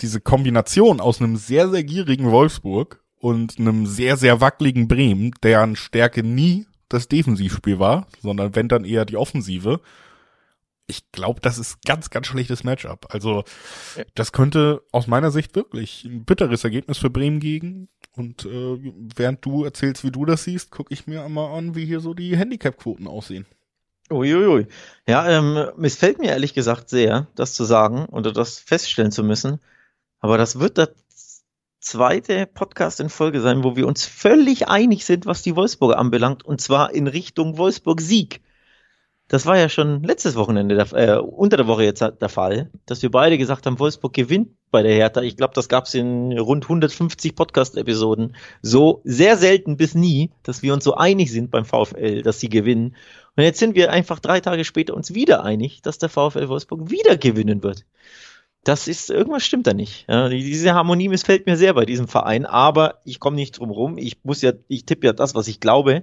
diese Kombination aus einem sehr, sehr gierigen Wolfsburg und einem sehr, sehr wackeligen Bremen, deren Stärke nie das Defensivspiel war, sondern wenn dann eher die Offensive. Ich glaube, das ist ganz, ganz schlechtes Matchup. Also das könnte aus meiner Sicht wirklich ein bitteres Ergebnis für Bremen gegen. Und äh, während du erzählst, wie du das siehst, gucke ich mir einmal an, wie hier so die Handicap-Quoten aussehen. Uiuiui. Ja, ähm, missfällt mir ehrlich gesagt sehr, das zu sagen oder das feststellen zu müssen. Aber das wird das zweite Podcast in Folge sein, wo wir uns völlig einig sind, was die Wolfsburger anbelangt, und zwar in Richtung Wolfsburg-Sieg. das war ja schon letztes Wochenende, der, äh, unter der Woche jetzt der Fall, dass wir beide gesagt haben, Wolfsburg gewinnt bei der Hertha. Ich glaube, das gab es in rund 150 Podcast-Episoden. So sehr selten bis nie, dass wir uns so einig sind beim VfL, dass sie gewinnen. Und jetzt sind wir einfach drei Tage später uns wieder einig, dass der VfL Wolfsburg wieder gewinnen wird. Das ist, irgendwas stimmt da nicht. Ja, diese Harmonie missfällt mir sehr bei diesem Verein, aber ich komme nicht drum rum. Ich muss ja, ich tippe ja das, was ich glaube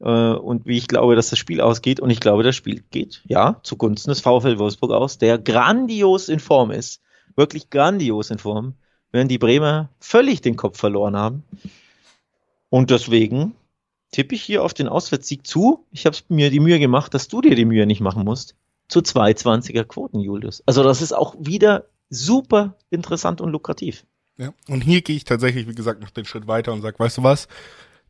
äh, und wie ich glaube, dass das Spiel ausgeht. Und ich glaube, das Spiel geht, ja, zugunsten des VfL Wolfsburg aus, der grandios in Form ist. Wirklich grandios in Form. Während die Bremer völlig den Kopf verloren haben. Und deswegen tippe ich hier auf den Auswärtssieg zu. Ich habe mir die Mühe gemacht, dass du dir die Mühe nicht machen musst. Zu 220er Quoten, Julius. Also das ist auch wieder super interessant und lukrativ. Ja, und hier gehe ich tatsächlich, wie gesagt, noch den Schritt weiter und sage, weißt du was?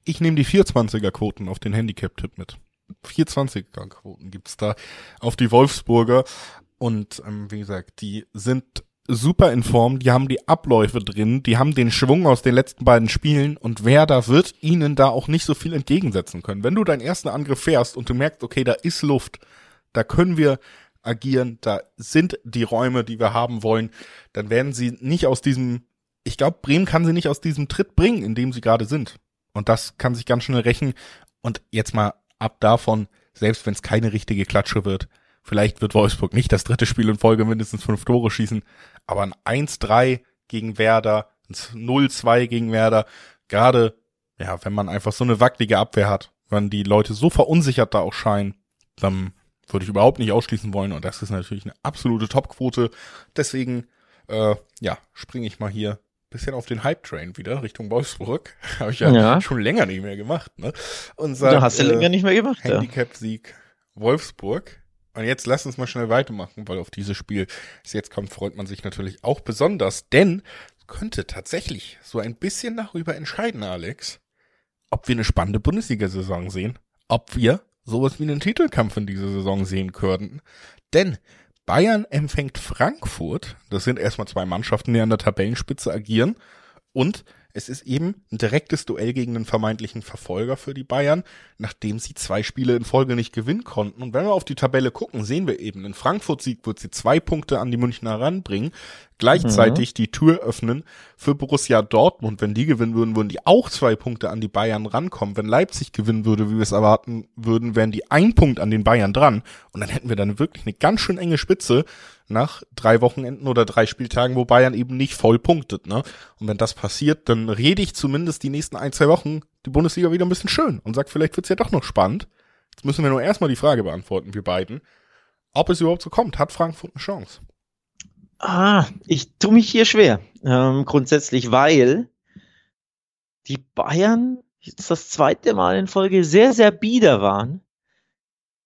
Ich nehme die 420er Quoten auf den Handicap-Tipp mit. 420er Quoten gibt's da auf die Wolfsburger. Und ähm, wie gesagt, die sind super in Form, die haben die Abläufe drin, die haben den Schwung aus den letzten beiden Spielen und Werder wird ihnen da auch nicht so viel entgegensetzen können. Wenn du deinen ersten Angriff fährst und du merkst, okay, da ist Luft, da können wir agieren, da sind die Räume, die wir haben wollen, dann werden sie nicht aus diesem, ich glaube, Bremen kann sie nicht aus diesem Tritt bringen, in dem sie gerade sind. Und das kann sich ganz schnell rächen. Und jetzt mal ab davon, selbst wenn es keine richtige Klatsche wird, vielleicht wird Wolfsburg nicht das dritte Spiel in Folge mindestens fünf Tore schießen, aber ein 1-3 gegen Werder, ein 0-2 gegen Werder, gerade, ja, wenn man einfach so eine wackelige Abwehr hat, wenn die Leute so verunsichert da auch scheinen, dann würde ich überhaupt nicht ausschließen wollen und das ist natürlich eine absolute Topquote. Deswegen, äh, ja, springe ich mal hier bisschen auf den Hype-Train wieder Richtung Wolfsburg. Habe ich ja, ja, schon länger nicht mehr gemacht. Ne? Und sag, da hast du äh, länger nicht mehr gemacht. Handicap-Sieg Wolfsburg. Und jetzt lass uns mal schnell weitermachen, weil auf dieses Spiel, das jetzt kommt, freut man sich natürlich auch besonders, denn könnte tatsächlich so ein bisschen darüber entscheiden, Alex, ob wir eine spannende Bundesliga-Saison sehen, ob wir sowas wie einen Titelkampf in dieser Saison sehen könnten. Denn Bayern empfängt Frankfurt. Das sind erstmal zwei Mannschaften, die an der Tabellenspitze agieren. Und es ist eben ein direktes Duell gegen einen vermeintlichen Verfolger für die Bayern, nachdem sie zwei Spiele in Folge nicht gewinnen konnten. Und wenn wir auf die Tabelle gucken, sehen wir eben, in Frankfurt-Sieg wird sie zwei Punkte an die Münchner ranbringen, gleichzeitig mhm. die Tür öffnen für Borussia Dortmund. Wenn die gewinnen würden, würden die auch zwei Punkte an die Bayern rankommen. Wenn Leipzig gewinnen würde, wie wir es erwarten würden, wären die ein Punkt an den Bayern dran. Und dann hätten wir dann wirklich eine ganz schön enge Spitze nach drei Wochenenden oder drei Spieltagen, wo Bayern eben nicht voll punktet. Ne? Und wenn das passiert, dann rede ich zumindest die nächsten ein, zwei Wochen die Bundesliga wieder ein bisschen schön und sag, vielleicht wird's ja doch noch spannend. Jetzt müssen wir nur erstmal die Frage beantworten, wir beiden, ob es überhaupt so kommt. Hat Frankfurt eine Chance? Ah, ich tue mich hier schwer. Ähm, grundsätzlich, weil die Bayern jetzt das zweite Mal in Folge sehr, sehr bieder waren.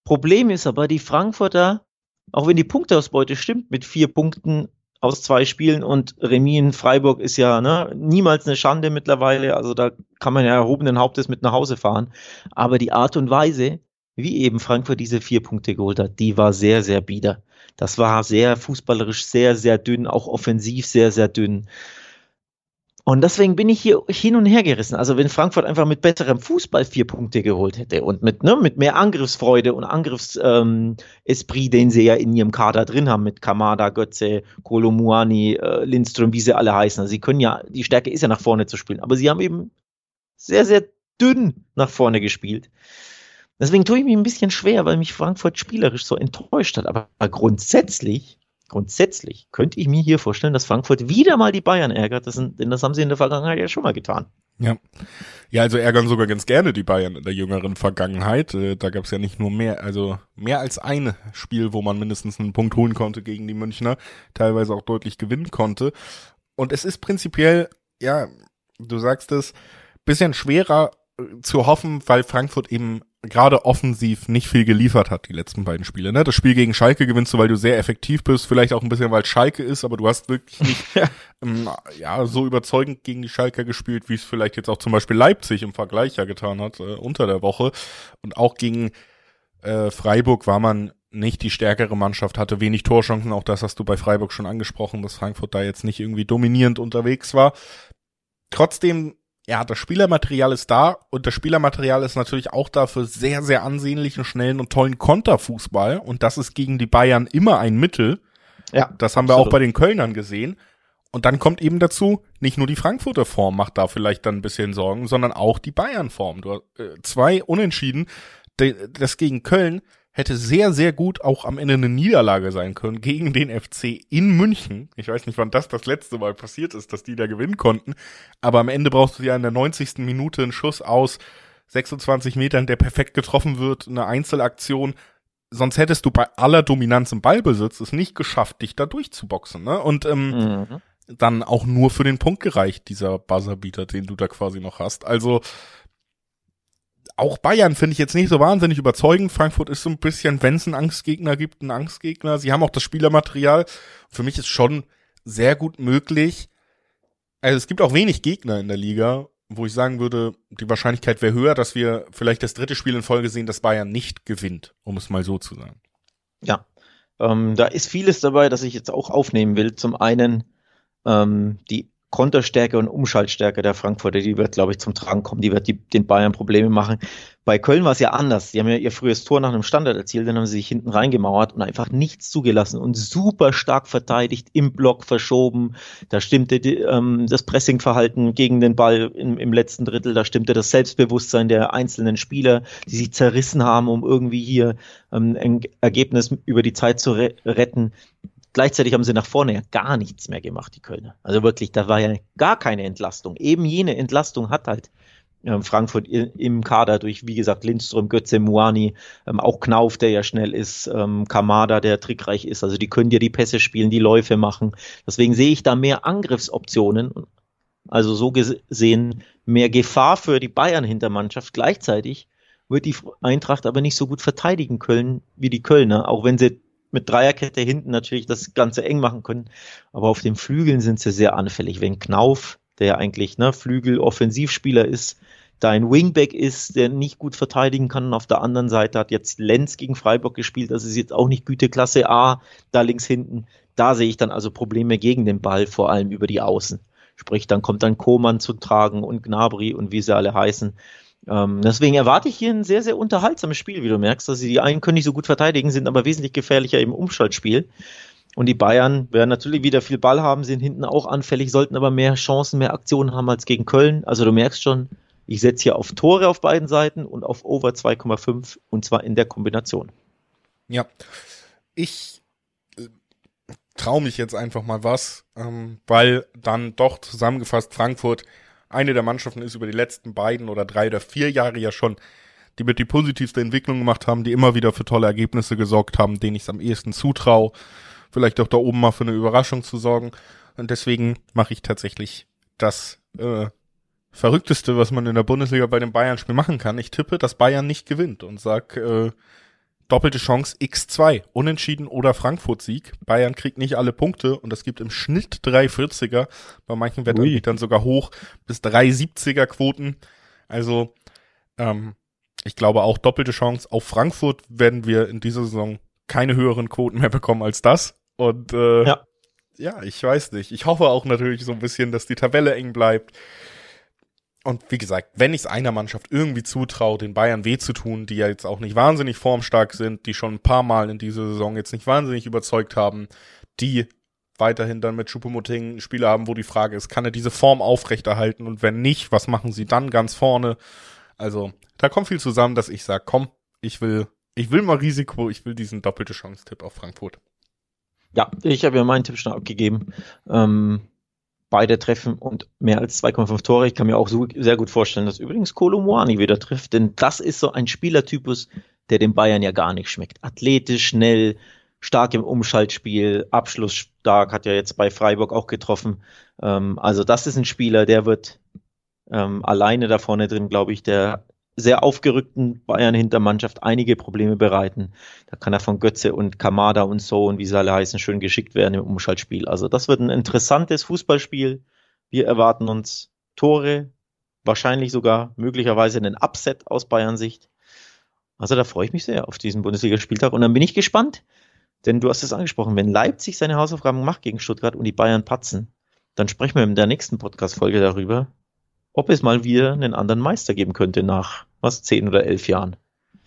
Problem ist aber, die Frankfurter, auch wenn die Punkteausbeute stimmt, mit vier Punkten aus zwei Spielen und Remis in Freiburg ist ja ne, niemals eine Schande mittlerweile. Also da kann man ja erhobenen Hauptes mit nach Hause fahren. Aber die Art und Weise, wie eben Frankfurt diese vier Punkte geholt hat, die war sehr, sehr bieder. Das war sehr fußballerisch sehr, sehr dünn, auch offensiv sehr, sehr dünn. Und deswegen bin ich hier hin und her gerissen. Also wenn Frankfurt einfach mit besserem Fußball vier Punkte geholt hätte und mit, ne, mit mehr Angriffsfreude und Angriffsesprit, ähm, den sie ja in ihrem Kader drin haben, mit Kamada, Götze, Kolomuani, äh, Lindström, wie sie alle heißen. Also sie können ja, die Stärke ist ja nach vorne zu spielen, aber sie haben eben sehr, sehr dünn nach vorne gespielt. Deswegen tue ich mich ein bisschen schwer, weil mich Frankfurt spielerisch so enttäuscht hat. Aber grundsätzlich, grundsätzlich könnte ich mir hier vorstellen, dass Frankfurt wieder mal die Bayern ärgert. Das sind, denn das haben sie in der Vergangenheit ja schon mal getan. Ja. Ja, also ärgern sogar ganz gerne die Bayern in der jüngeren Vergangenheit. Äh, da gab es ja nicht nur mehr, also mehr als ein Spiel, wo man mindestens einen Punkt holen konnte gegen die Münchner, teilweise auch deutlich gewinnen konnte. Und es ist prinzipiell, ja, du sagst es, bisschen schwerer äh, zu hoffen, weil Frankfurt eben gerade offensiv nicht viel geliefert hat, die letzten beiden Spiele. Ne? Das Spiel gegen Schalke gewinnst du, weil du sehr effektiv bist, vielleicht auch ein bisschen, weil Schalke ist, aber du hast wirklich nicht ähm, ja, so überzeugend gegen die Schalker gespielt, wie es vielleicht jetzt auch zum Beispiel Leipzig im Vergleich ja getan hat äh, unter der Woche. Und auch gegen äh, Freiburg war man nicht die stärkere Mannschaft, hatte wenig Torchancen. Auch das hast du bei Freiburg schon angesprochen, dass Frankfurt da jetzt nicht irgendwie dominierend unterwegs war. Trotzdem ja, das Spielermaterial ist da und das Spielermaterial ist natürlich auch da für sehr, sehr ansehnlichen, schnellen und tollen Konterfußball und das ist gegen die Bayern immer ein Mittel. Ja. Das haben wir absolut. auch bei den Kölnern gesehen. Und dann kommt eben dazu, nicht nur die Frankfurter Form macht da vielleicht dann ein bisschen Sorgen, sondern auch die Bayern-Form. Du hast äh, zwei Unentschieden. Das gegen Köln hätte sehr, sehr gut auch am Ende eine Niederlage sein können gegen den FC in München. Ich weiß nicht, wann das das letzte Mal passiert ist, dass die da gewinnen konnten. Aber am Ende brauchst du ja in der 90. Minute einen Schuss aus 26 Metern, der perfekt getroffen wird, eine Einzelaktion. Sonst hättest du bei aller Dominanz im Ballbesitz es nicht geschafft, dich da durchzuboxen. Ne? Und ähm, mhm dann auch nur für den Punkt gereicht, dieser Buzzerbeater, den du da quasi noch hast. Also auch Bayern finde ich jetzt nicht so wahnsinnig überzeugend. Frankfurt ist so ein bisschen, wenn es einen Angstgegner gibt, ein Angstgegner. Sie haben auch das Spielermaterial. Für mich ist schon sehr gut möglich. Also es gibt auch wenig Gegner in der Liga, wo ich sagen würde, die Wahrscheinlichkeit wäre höher, dass wir vielleicht das dritte Spiel in Folge sehen, dass Bayern nicht gewinnt, um es mal so zu sagen. Ja, ähm, da ist vieles dabei, das ich jetzt auch aufnehmen will. Zum einen ähm, die Konterstärke und Umschaltstärke der Frankfurter, die wird, glaube ich, zum Tragen kommen. Die wird die, den Bayern Probleme machen. Bei Köln war es ja anders. Die haben ja ihr frühes Tor nach einem Standard erzielt, dann haben sie sich hinten reingemauert und einfach nichts zugelassen und super stark verteidigt, im Block verschoben. Da stimmte die, ähm, das Pressingverhalten gegen den Ball im, im letzten Drittel, da stimmte das Selbstbewusstsein der einzelnen Spieler, die sich zerrissen haben, um irgendwie hier ähm, ein Ergebnis über die Zeit zu re retten. Gleichzeitig haben sie nach vorne ja gar nichts mehr gemacht, die Kölner. Also wirklich, da war ja gar keine Entlastung. Eben jene Entlastung hat halt ähm, Frankfurt im Kader durch, wie gesagt, Lindström, Götze, Muani, ähm, auch Knauf, der ja schnell ist, ähm, Kamada, der trickreich ist. Also die können dir die Pässe spielen, die Läufe machen. Deswegen sehe ich da mehr Angriffsoptionen. Also so gesehen mehr Gefahr für die Bayern-Hintermannschaft. Gleichzeitig wird die Eintracht aber nicht so gut verteidigen können wie die Kölner, auch wenn sie mit Dreierkette hinten natürlich das Ganze eng machen können. Aber auf den Flügeln sind sie sehr anfällig. Wenn Knauf, der ja eigentlich ne, Flügel-Offensivspieler ist, da ein Wingback ist, der nicht gut verteidigen kann. Und auf der anderen Seite hat jetzt Lenz gegen Freiburg gespielt. Das ist jetzt auch nicht Güteklasse A, da links hinten. Da sehe ich dann also Probleme gegen den Ball, vor allem über die Außen. Sprich, dann kommt dann Koman zu tragen und Gnabry und wie sie alle heißen. Ähm, deswegen erwarte ich hier ein sehr, sehr unterhaltsames Spiel, wie du merkst. dass sie die einen können nicht so gut verteidigen, sind aber wesentlich gefährlicher im Umschaltspiel. Und die Bayern werden natürlich wieder viel Ball haben, sind hinten auch anfällig, sollten aber mehr Chancen, mehr Aktionen haben als gegen Köln. Also du merkst schon, ich setze hier auf Tore auf beiden Seiten und auf Over 2,5 und zwar in der Kombination. Ja, ich äh, traue mich jetzt einfach mal was, ähm, weil dann doch zusammengefasst Frankfurt eine der Mannschaften ist über die letzten beiden oder drei oder vier Jahre ja schon, die mit die positivste Entwicklung gemacht haben, die immer wieder für tolle Ergebnisse gesorgt haben, denen ich es am ehesten zutraue, vielleicht auch da oben mal für eine Überraschung zu sorgen. Und deswegen mache ich tatsächlich das äh, Verrückteste, was man in der Bundesliga bei dem Bayern-Spiel machen kann. Ich tippe, dass Bayern nicht gewinnt und sag äh, doppelte Chance X2, Unentschieden oder Frankfurt-Sieg. Bayern kriegt nicht alle Punkte und das gibt im Schnitt 340er, bei manchen Wettanbietern sogar hoch bis 370er Quoten. Also ähm, ich glaube auch doppelte Chance. Auf Frankfurt werden wir in dieser Saison keine höheren Quoten mehr bekommen als das. Und äh, ja. ja, ich weiß nicht. Ich hoffe auch natürlich so ein bisschen, dass die Tabelle eng bleibt und wie gesagt, wenn ich es einer Mannschaft irgendwie zutraue, den Bayern weh zu tun, die ja jetzt auch nicht wahnsinnig formstark sind, die schon ein paar Mal in dieser Saison jetzt nicht wahnsinnig überzeugt haben, die weiterhin dann mit Choupo-Moting Spieler haben, wo die Frage ist, kann er diese Form aufrechterhalten und wenn nicht, was machen sie dann ganz vorne? Also, da kommt viel zusammen, dass ich sage, komm, ich will, ich will mal Risiko, ich will diesen doppelte Chance-Tipp auf Frankfurt. Ja, ich habe ja meinen Tipp schon abgegeben. Ähm, beide treffen und mehr als 2,5 Tore. Ich kann mir auch so sehr gut vorstellen, dass übrigens Kolomoani wieder trifft, denn das ist so ein Spielertypus, der den Bayern ja gar nicht schmeckt. Athletisch, schnell, stark im Umschaltspiel, abschlussstark, hat ja jetzt bei Freiburg auch getroffen. Ähm, also das ist ein Spieler, der wird ähm, alleine da vorne drin, glaube ich, der sehr aufgerückten Bayern-Hintermannschaft einige Probleme bereiten. Da kann er von Götze und Kamada und so und wie sie alle heißen, schön geschickt werden im Umschaltspiel. Also das wird ein interessantes Fußballspiel. Wir erwarten uns Tore, wahrscheinlich sogar möglicherweise einen Upset aus Bayern-Sicht. Also da freue ich mich sehr auf diesen Bundesligaspieltag und dann bin ich gespannt, denn du hast es angesprochen, wenn Leipzig seine Hausaufgaben macht gegen Stuttgart und die Bayern patzen, dann sprechen wir in der nächsten Podcast-Folge darüber, ob es mal wieder einen anderen Meister geben könnte nach was zehn oder elf Jahren.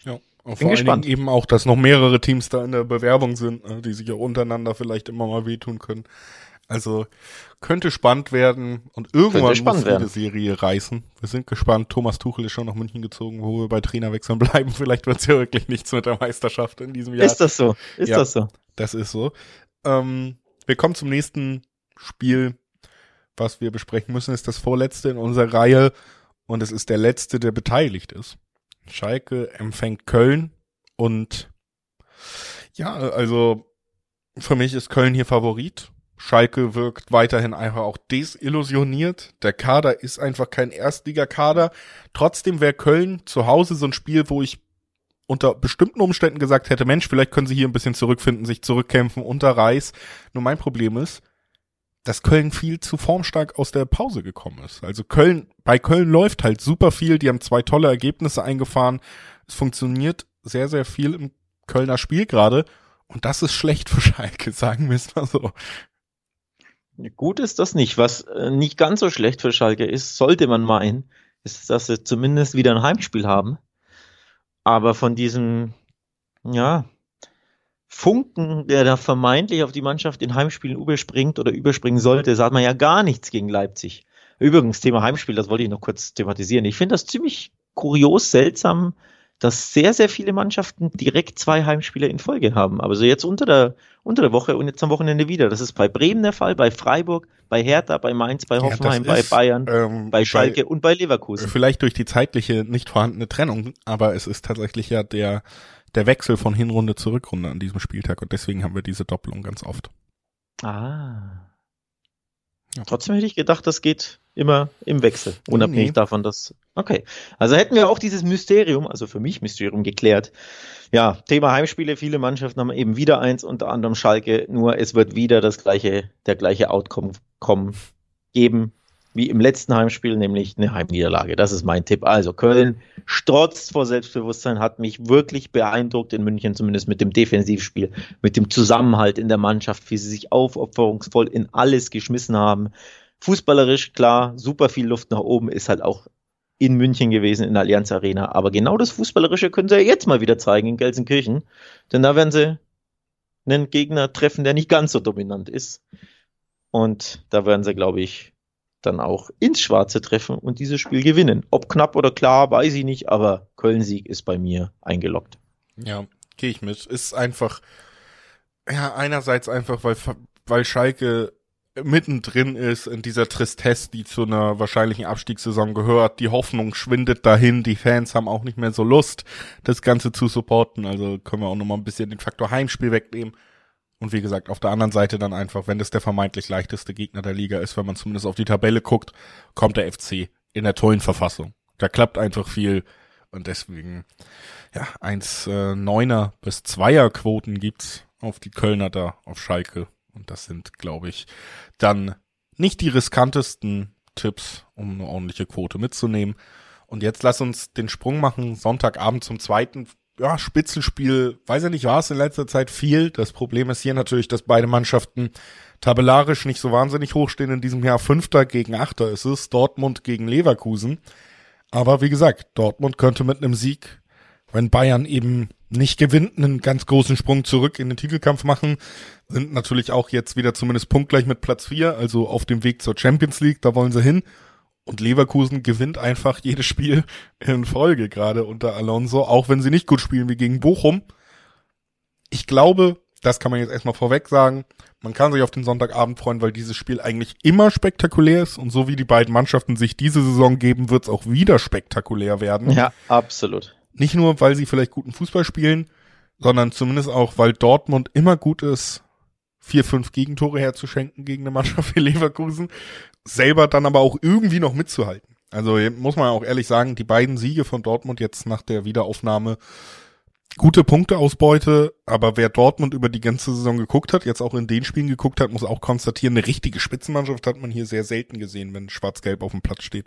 Ja, und vor allen Dingen eben auch, dass noch mehrere Teams da in der Bewerbung sind, ne, die sich ja untereinander vielleicht immer mal wehtun können. Also könnte spannend werden und irgendwann muss die Serie reißen. Wir sind gespannt. Thomas Tuchel ist schon nach München gezogen, wo wir bei Trainerwechseln bleiben. Vielleicht wird es ja wirklich nichts mit der Meisterschaft in diesem Jahr. Ist das so? Ist ja, das so? Das ist so. Ähm, wir kommen zum nächsten Spiel, was wir besprechen müssen. Ist das vorletzte in unserer Reihe und es ist der letzte, der beteiligt ist. Schalke empfängt Köln und ja, also für mich ist Köln hier Favorit Schalke wirkt weiterhin einfach auch desillusioniert. Der Kader ist einfach kein Erstligakader. Trotzdem wäre Köln zu Hause so ein Spiel, wo ich unter bestimmten Umständen gesagt hätte, Mensch, vielleicht können sie hier ein bisschen zurückfinden, sich zurückkämpfen unter Reis. Nur mein Problem ist, dass Köln viel zu formstark aus der Pause gekommen ist. Also Köln, bei Köln läuft halt super viel. Die haben zwei tolle Ergebnisse eingefahren. Es funktioniert sehr, sehr viel im Kölner Spiel gerade. Und das ist schlecht für Schalke, sagen wir es mal so. Gut ist das nicht. Was äh, nicht ganz so schlecht für Schalke ist, sollte man meinen, ist, dass sie zumindest wieder ein Heimspiel haben. Aber von diesem, ja, Funken, der da vermeintlich auf die Mannschaft in Heimspielen überspringt oder überspringen sollte, sagt man ja gar nichts gegen Leipzig. Übrigens, Thema Heimspiel, das wollte ich noch kurz thematisieren. Ich finde das ziemlich kurios, seltsam, dass sehr, sehr viele Mannschaften direkt zwei Heimspiele in Folge haben. Aber so jetzt unter der, unter der Woche und jetzt am Wochenende wieder. Das ist bei Bremen der Fall, bei Freiburg, bei Hertha, bei Mainz, bei Hoffenheim, ja, bei ist, Bayern, ähm, bei Schalke bei, und bei Leverkusen. Vielleicht durch die zeitliche nicht vorhandene Trennung, aber es ist tatsächlich ja der, der Wechsel von Hinrunde zu Rückrunde an diesem Spieltag und deswegen haben wir diese Doppelung ganz oft. Ah. Ja. Trotzdem hätte ich gedacht, das geht immer im Wechsel, unabhängig nee. davon, dass. Okay. Also hätten wir auch dieses Mysterium, also für mich Mysterium geklärt. Ja, Thema Heimspiele, viele Mannschaften haben eben wieder eins, unter anderem Schalke, nur es wird wieder das gleiche, der gleiche Outcome kommen, geben wie im letzten Heimspiel, nämlich eine Heimniederlage. Das ist mein Tipp. Also Köln strotzt vor Selbstbewusstsein, hat mich wirklich beeindruckt in München, zumindest mit dem Defensivspiel, mit dem Zusammenhalt in der Mannschaft, wie sie sich aufopferungsvoll in alles geschmissen haben. Fußballerisch, klar, super viel Luft nach oben, ist halt auch in München gewesen, in der Allianz Arena. Aber genau das Fußballerische können sie ja jetzt mal wieder zeigen in Gelsenkirchen. Denn da werden sie einen Gegner treffen, der nicht ganz so dominant ist. Und da werden sie, glaube ich, dann auch ins Schwarze treffen und dieses Spiel gewinnen. Ob knapp oder klar, weiß ich nicht, aber Köln-Sieg ist bei mir eingeloggt. Ja, gehe ich mit. Ist einfach, ja, einerseits einfach, weil, weil Schalke mittendrin ist in dieser Tristesse, die zu einer wahrscheinlichen Abstiegssaison gehört. Die Hoffnung schwindet dahin. Die Fans haben auch nicht mehr so Lust, das Ganze zu supporten. Also können wir auch nochmal ein bisschen den Faktor Heimspiel wegnehmen. Und wie gesagt, auf der anderen Seite dann einfach, wenn das der vermeintlich leichteste Gegner der Liga ist, wenn man zumindest auf die Tabelle guckt, kommt der FC in der tollen Verfassung. Da klappt einfach viel. Und deswegen, ja, eins äh, Neuner bis Zweier Quoten gibt's auf die Kölner da, auf Schalke. Und das sind, glaube ich, dann nicht die riskantesten Tipps, um eine ordentliche Quote mitzunehmen. Und jetzt lass uns den Sprung machen, Sonntagabend zum zweiten ja, Spitzenspiel, weiß ich nicht, war es in letzter Zeit viel. Das Problem ist hier natürlich, dass beide Mannschaften tabellarisch nicht so wahnsinnig hoch stehen. In diesem Jahr Fünfter gegen Achter ist es, Dortmund gegen Leverkusen. Aber wie gesagt, Dortmund könnte mit einem Sieg, wenn Bayern eben nicht gewinnt, einen ganz großen Sprung zurück in den Titelkampf machen. Sind natürlich auch jetzt wieder zumindest punktgleich mit Platz vier, also auf dem Weg zur Champions League, da wollen sie hin. Und Leverkusen gewinnt einfach jedes Spiel in Folge, gerade unter Alonso, auch wenn sie nicht gut spielen wie gegen Bochum. Ich glaube, das kann man jetzt erstmal vorweg sagen. Man kann sich auf den Sonntagabend freuen, weil dieses Spiel eigentlich immer spektakulär ist. Und so wie die beiden Mannschaften sich diese Saison geben, wird es auch wieder spektakulär werden. Ja, absolut. Nicht nur, weil sie vielleicht guten Fußball spielen, sondern zumindest auch, weil Dortmund immer gut ist, vier, fünf Gegentore herzuschenken gegen eine Mannschaft wie Leverkusen, selber dann aber auch irgendwie noch mitzuhalten. Also muss man auch ehrlich sagen, die beiden Siege von Dortmund jetzt nach der Wiederaufnahme gute Punkteausbeute, aber wer Dortmund über die ganze Saison geguckt hat, jetzt auch in den Spielen geguckt hat, muss auch konstatieren, eine richtige Spitzenmannschaft hat man hier sehr selten gesehen, wenn Schwarz-Gelb auf dem Platz steht.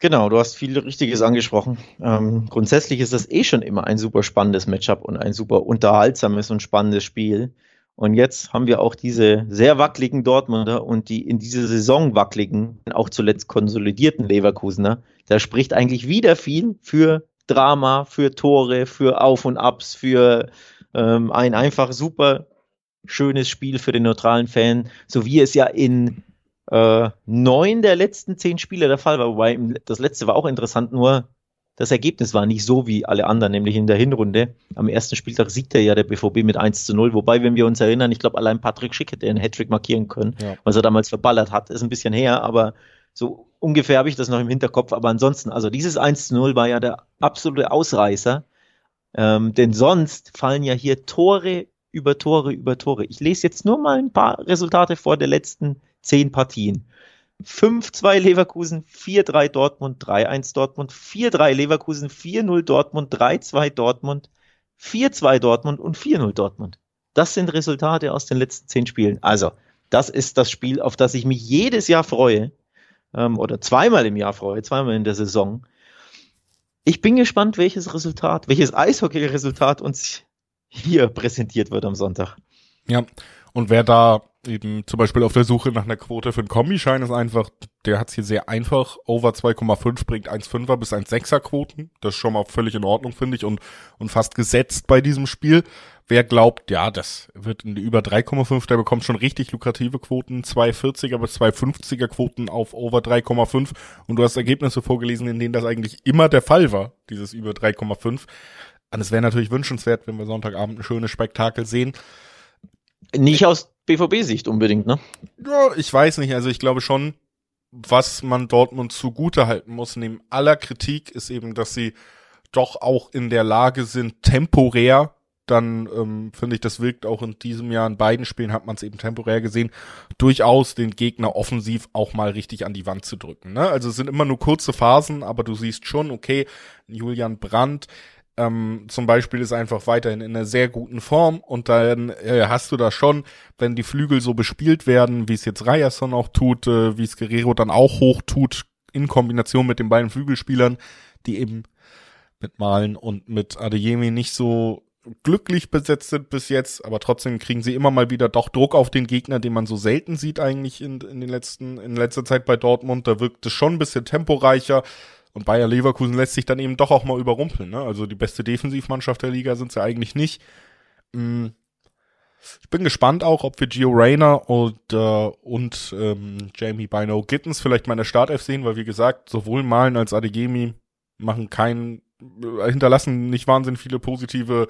Genau, du hast viel Richtiges angesprochen. Ähm, grundsätzlich ist das eh schon immer ein super spannendes Matchup und ein super unterhaltsames und spannendes Spiel. Und jetzt haben wir auch diese sehr wackeligen Dortmunder und die in dieser Saison wackeligen, auch zuletzt konsolidierten Leverkusener. Da spricht eigentlich wieder viel für Drama, für Tore, für Auf und Abs, für ähm, ein einfach super schönes Spiel für den neutralen Fan, so wie es ja in äh, neun der letzten zehn Spiele der Fall war. Wobei das letzte war auch interessant, nur das Ergebnis war nicht so wie alle anderen, nämlich in der Hinrunde. Am ersten Spieltag siegte ja der BVB mit 1 zu 0. Wobei, wenn wir uns erinnern, ich glaube, allein Patrick Schick hätte einen Hattrick markieren können, ja. was er damals verballert hat. Ist ein bisschen her, aber so ungefähr habe ich das noch im Hinterkopf. Aber ansonsten, also dieses 1 zu 0 war ja der absolute Ausreißer. Ähm, denn sonst fallen ja hier Tore über Tore über Tore. Ich lese jetzt nur mal ein paar Resultate vor der letzten zehn Partien. 5-2 Leverkusen, 4-3 Dortmund, 3-1 Dortmund, 4-3 Leverkusen, 4-0 Dortmund, 3-2 Dortmund, 4-2 Dortmund und 4-0 Dortmund. Das sind Resultate aus den letzten zehn Spielen. Also, das ist das Spiel, auf das ich mich jedes Jahr freue. Ähm, oder zweimal im Jahr freue, zweimal in der Saison. Ich bin gespannt, welches Resultat, welches Eishockey-Resultat uns hier präsentiert wird am Sonntag. Ja, und wer da eben zum Beispiel auf der Suche nach einer Quote für einen Kombischein ist einfach, der hat es hier sehr einfach. Over 2,5 bringt 1,5er bis 1,6er Quoten. Das ist schon mal völlig in Ordnung, finde ich, und, und fast gesetzt bei diesem Spiel. Wer glaubt, ja, das wird in die über 3,5, der bekommt schon richtig lukrative Quoten, 2,40er bis 2,50er Quoten auf Over 3,5. Und du hast Ergebnisse vorgelesen, in denen das eigentlich immer der Fall war, dieses über 3,5. Und es wäre natürlich wünschenswert, wenn wir Sonntagabend ein schönes Spektakel sehen. Nicht aus BVB-Sicht unbedingt, ne? Ja, ich weiß nicht. Also ich glaube schon, was man Dortmund zugute halten muss, neben aller Kritik, ist eben, dass sie doch auch in der Lage sind, temporär, dann ähm, finde ich, das wirkt auch in diesem Jahr in beiden Spielen, hat man es eben temporär gesehen, durchaus den Gegner offensiv auch mal richtig an die Wand zu drücken. Ne? Also es sind immer nur kurze Phasen, aber du siehst schon, okay, Julian Brandt, ähm, zum Beispiel ist einfach weiterhin in einer sehr guten Form und dann äh, hast du da schon, wenn die Flügel so bespielt werden, wie es jetzt Ryerson auch tut, äh, wie es Guerrero dann auch hoch tut, in Kombination mit den beiden Flügelspielern, die eben mit Malen und mit Adeyemi nicht so glücklich besetzt sind bis jetzt, aber trotzdem kriegen sie immer mal wieder doch Druck auf den Gegner, den man so selten sieht eigentlich in, in den letzten, in letzter Zeit bei Dortmund. Da wirkt es schon ein bisschen temporeicher. Und Bayer Leverkusen lässt sich dann eben doch auch mal überrumpeln. Ne? Also die beste Defensivmannschaft der Liga sind sie eigentlich nicht. Mm. Ich bin gespannt auch, ob wir Gio Reyna und, äh, und ähm, Jamie Bino Gittens vielleicht mal in der Startelf sehen, weil wie gesagt, sowohl Malen als Adegemi machen keinen, äh, hinterlassen nicht wahnsinnig viele positive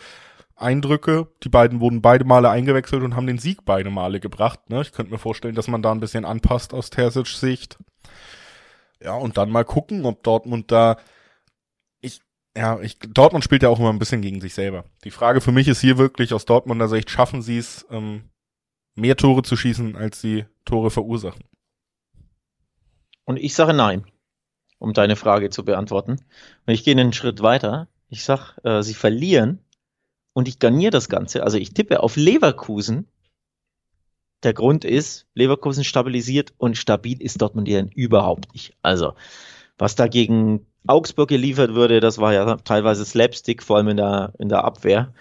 Eindrücke. Die beiden wurden beide Male eingewechselt und haben den Sieg beide Male gebracht. Ne? Ich könnte mir vorstellen, dass man da ein bisschen anpasst aus Terzic Sicht. Ja, und dann mal gucken, ob Dortmund da, ich, ja, ich, Dortmund spielt ja auch immer ein bisschen gegen sich selber. Die Frage für mich ist hier wirklich aus Dortmunder Sicht, schaffen sie es, ähm, mehr Tore zu schießen, als sie Tore verursachen? Und ich sage nein, um deine Frage zu beantworten. Und ich gehe einen Schritt weiter. Ich sag, äh, sie verlieren und ich garniere das Ganze. Also ich tippe auf Leverkusen der Grund ist, Leverkusen stabilisiert und stabil ist Dortmund ja überhaupt nicht. Also, was da gegen Augsburg geliefert würde, das war ja teilweise Slapstick, vor allem in der, in der Abwehr.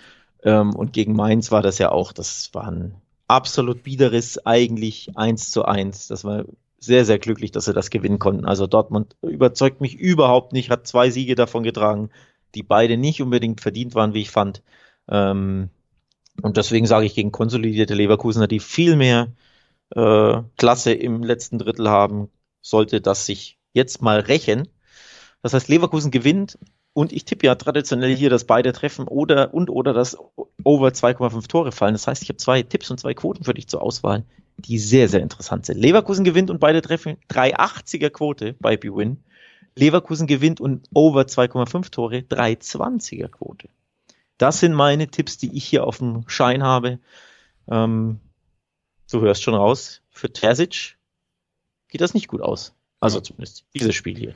Ähm, und gegen Mainz war das ja auch, das war ein absolut biederes, eigentlich eins zu eins. Das war sehr, sehr glücklich, dass sie das gewinnen konnten. Also Dortmund überzeugt mich überhaupt nicht, hat zwei Siege davon getragen, die beide nicht unbedingt verdient waren, wie ich fand. Ähm, und deswegen sage ich gegen konsolidierte Leverkusener, die viel mehr äh, Klasse im letzten Drittel haben, sollte das sich jetzt mal rächen. Das heißt, Leverkusen gewinnt und ich tippe ja traditionell hier, dass beide treffen oder und oder dass over 2,5 Tore fallen. Das heißt, ich habe zwei Tipps und zwei Quoten für dich zur Auswahl, die sehr, sehr interessant sind. Leverkusen gewinnt und beide treffen 3,80er Quote bei B-Win. Leverkusen gewinnt und over 2,5 Tore 3,20er Quote. Das sind meine Tipps, die ich hier auf dem Schein habe. Ähm, du hörst schon raus, für Terzic geht das nicht gut aus. Also ja. zumindest dieses Spiel hier.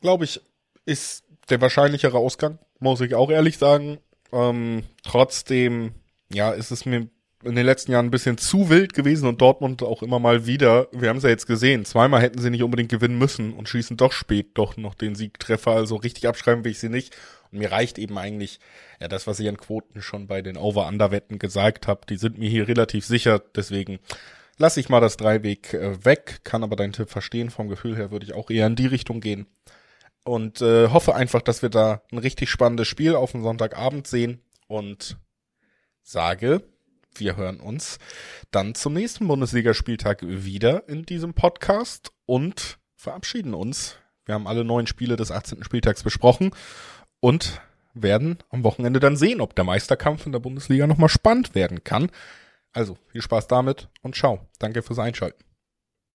Glaube ich, ist der wahrscheinlichere Ausgang, muss ich auch ehrlich sagen. Ähm, trotzdem, ja, ist es mir in den letzten Jahren ein bisschen zu wild gewesen und Dortmund auch immer mal wieder. Wir haben es ja jetzt gesehen. Zweimal hätten sie nicht unbedingt gewinnen müssen und schießen doch spät doch noch den Siegtreffer. Also richtig abschreiben will ich sie nicht. Und mir reicht eben eigentlich ja das, was ich an Quoten schon bei den Over-Under-Wetten gesagt habe. Die sind mir hier relativ sicher. Deswegen lasse ich mal das Dreiweg äh, weg. Kann aber deinen Tipp verstehen. Vom Gefühl her würde ich auch eher in die Richtung gehen. Und äh, hoffe einfach, dass wir da ein richtig spannendes Spiel auf dem Sonntagabend sehen. Und sage, wir hören uns dann zum nächsten Bundesligaspieltag wieder in diesem Podcast und verabschieden uns. Wir haben alle neun Spiele des 18. Spieltags besprochen und werden am Wochenende dann sehen, ob der Meisterkampf in der Bundesliga nochmal spannend werden kann. Also viel Spaß damit und ciao. Danke fürs Einschalten.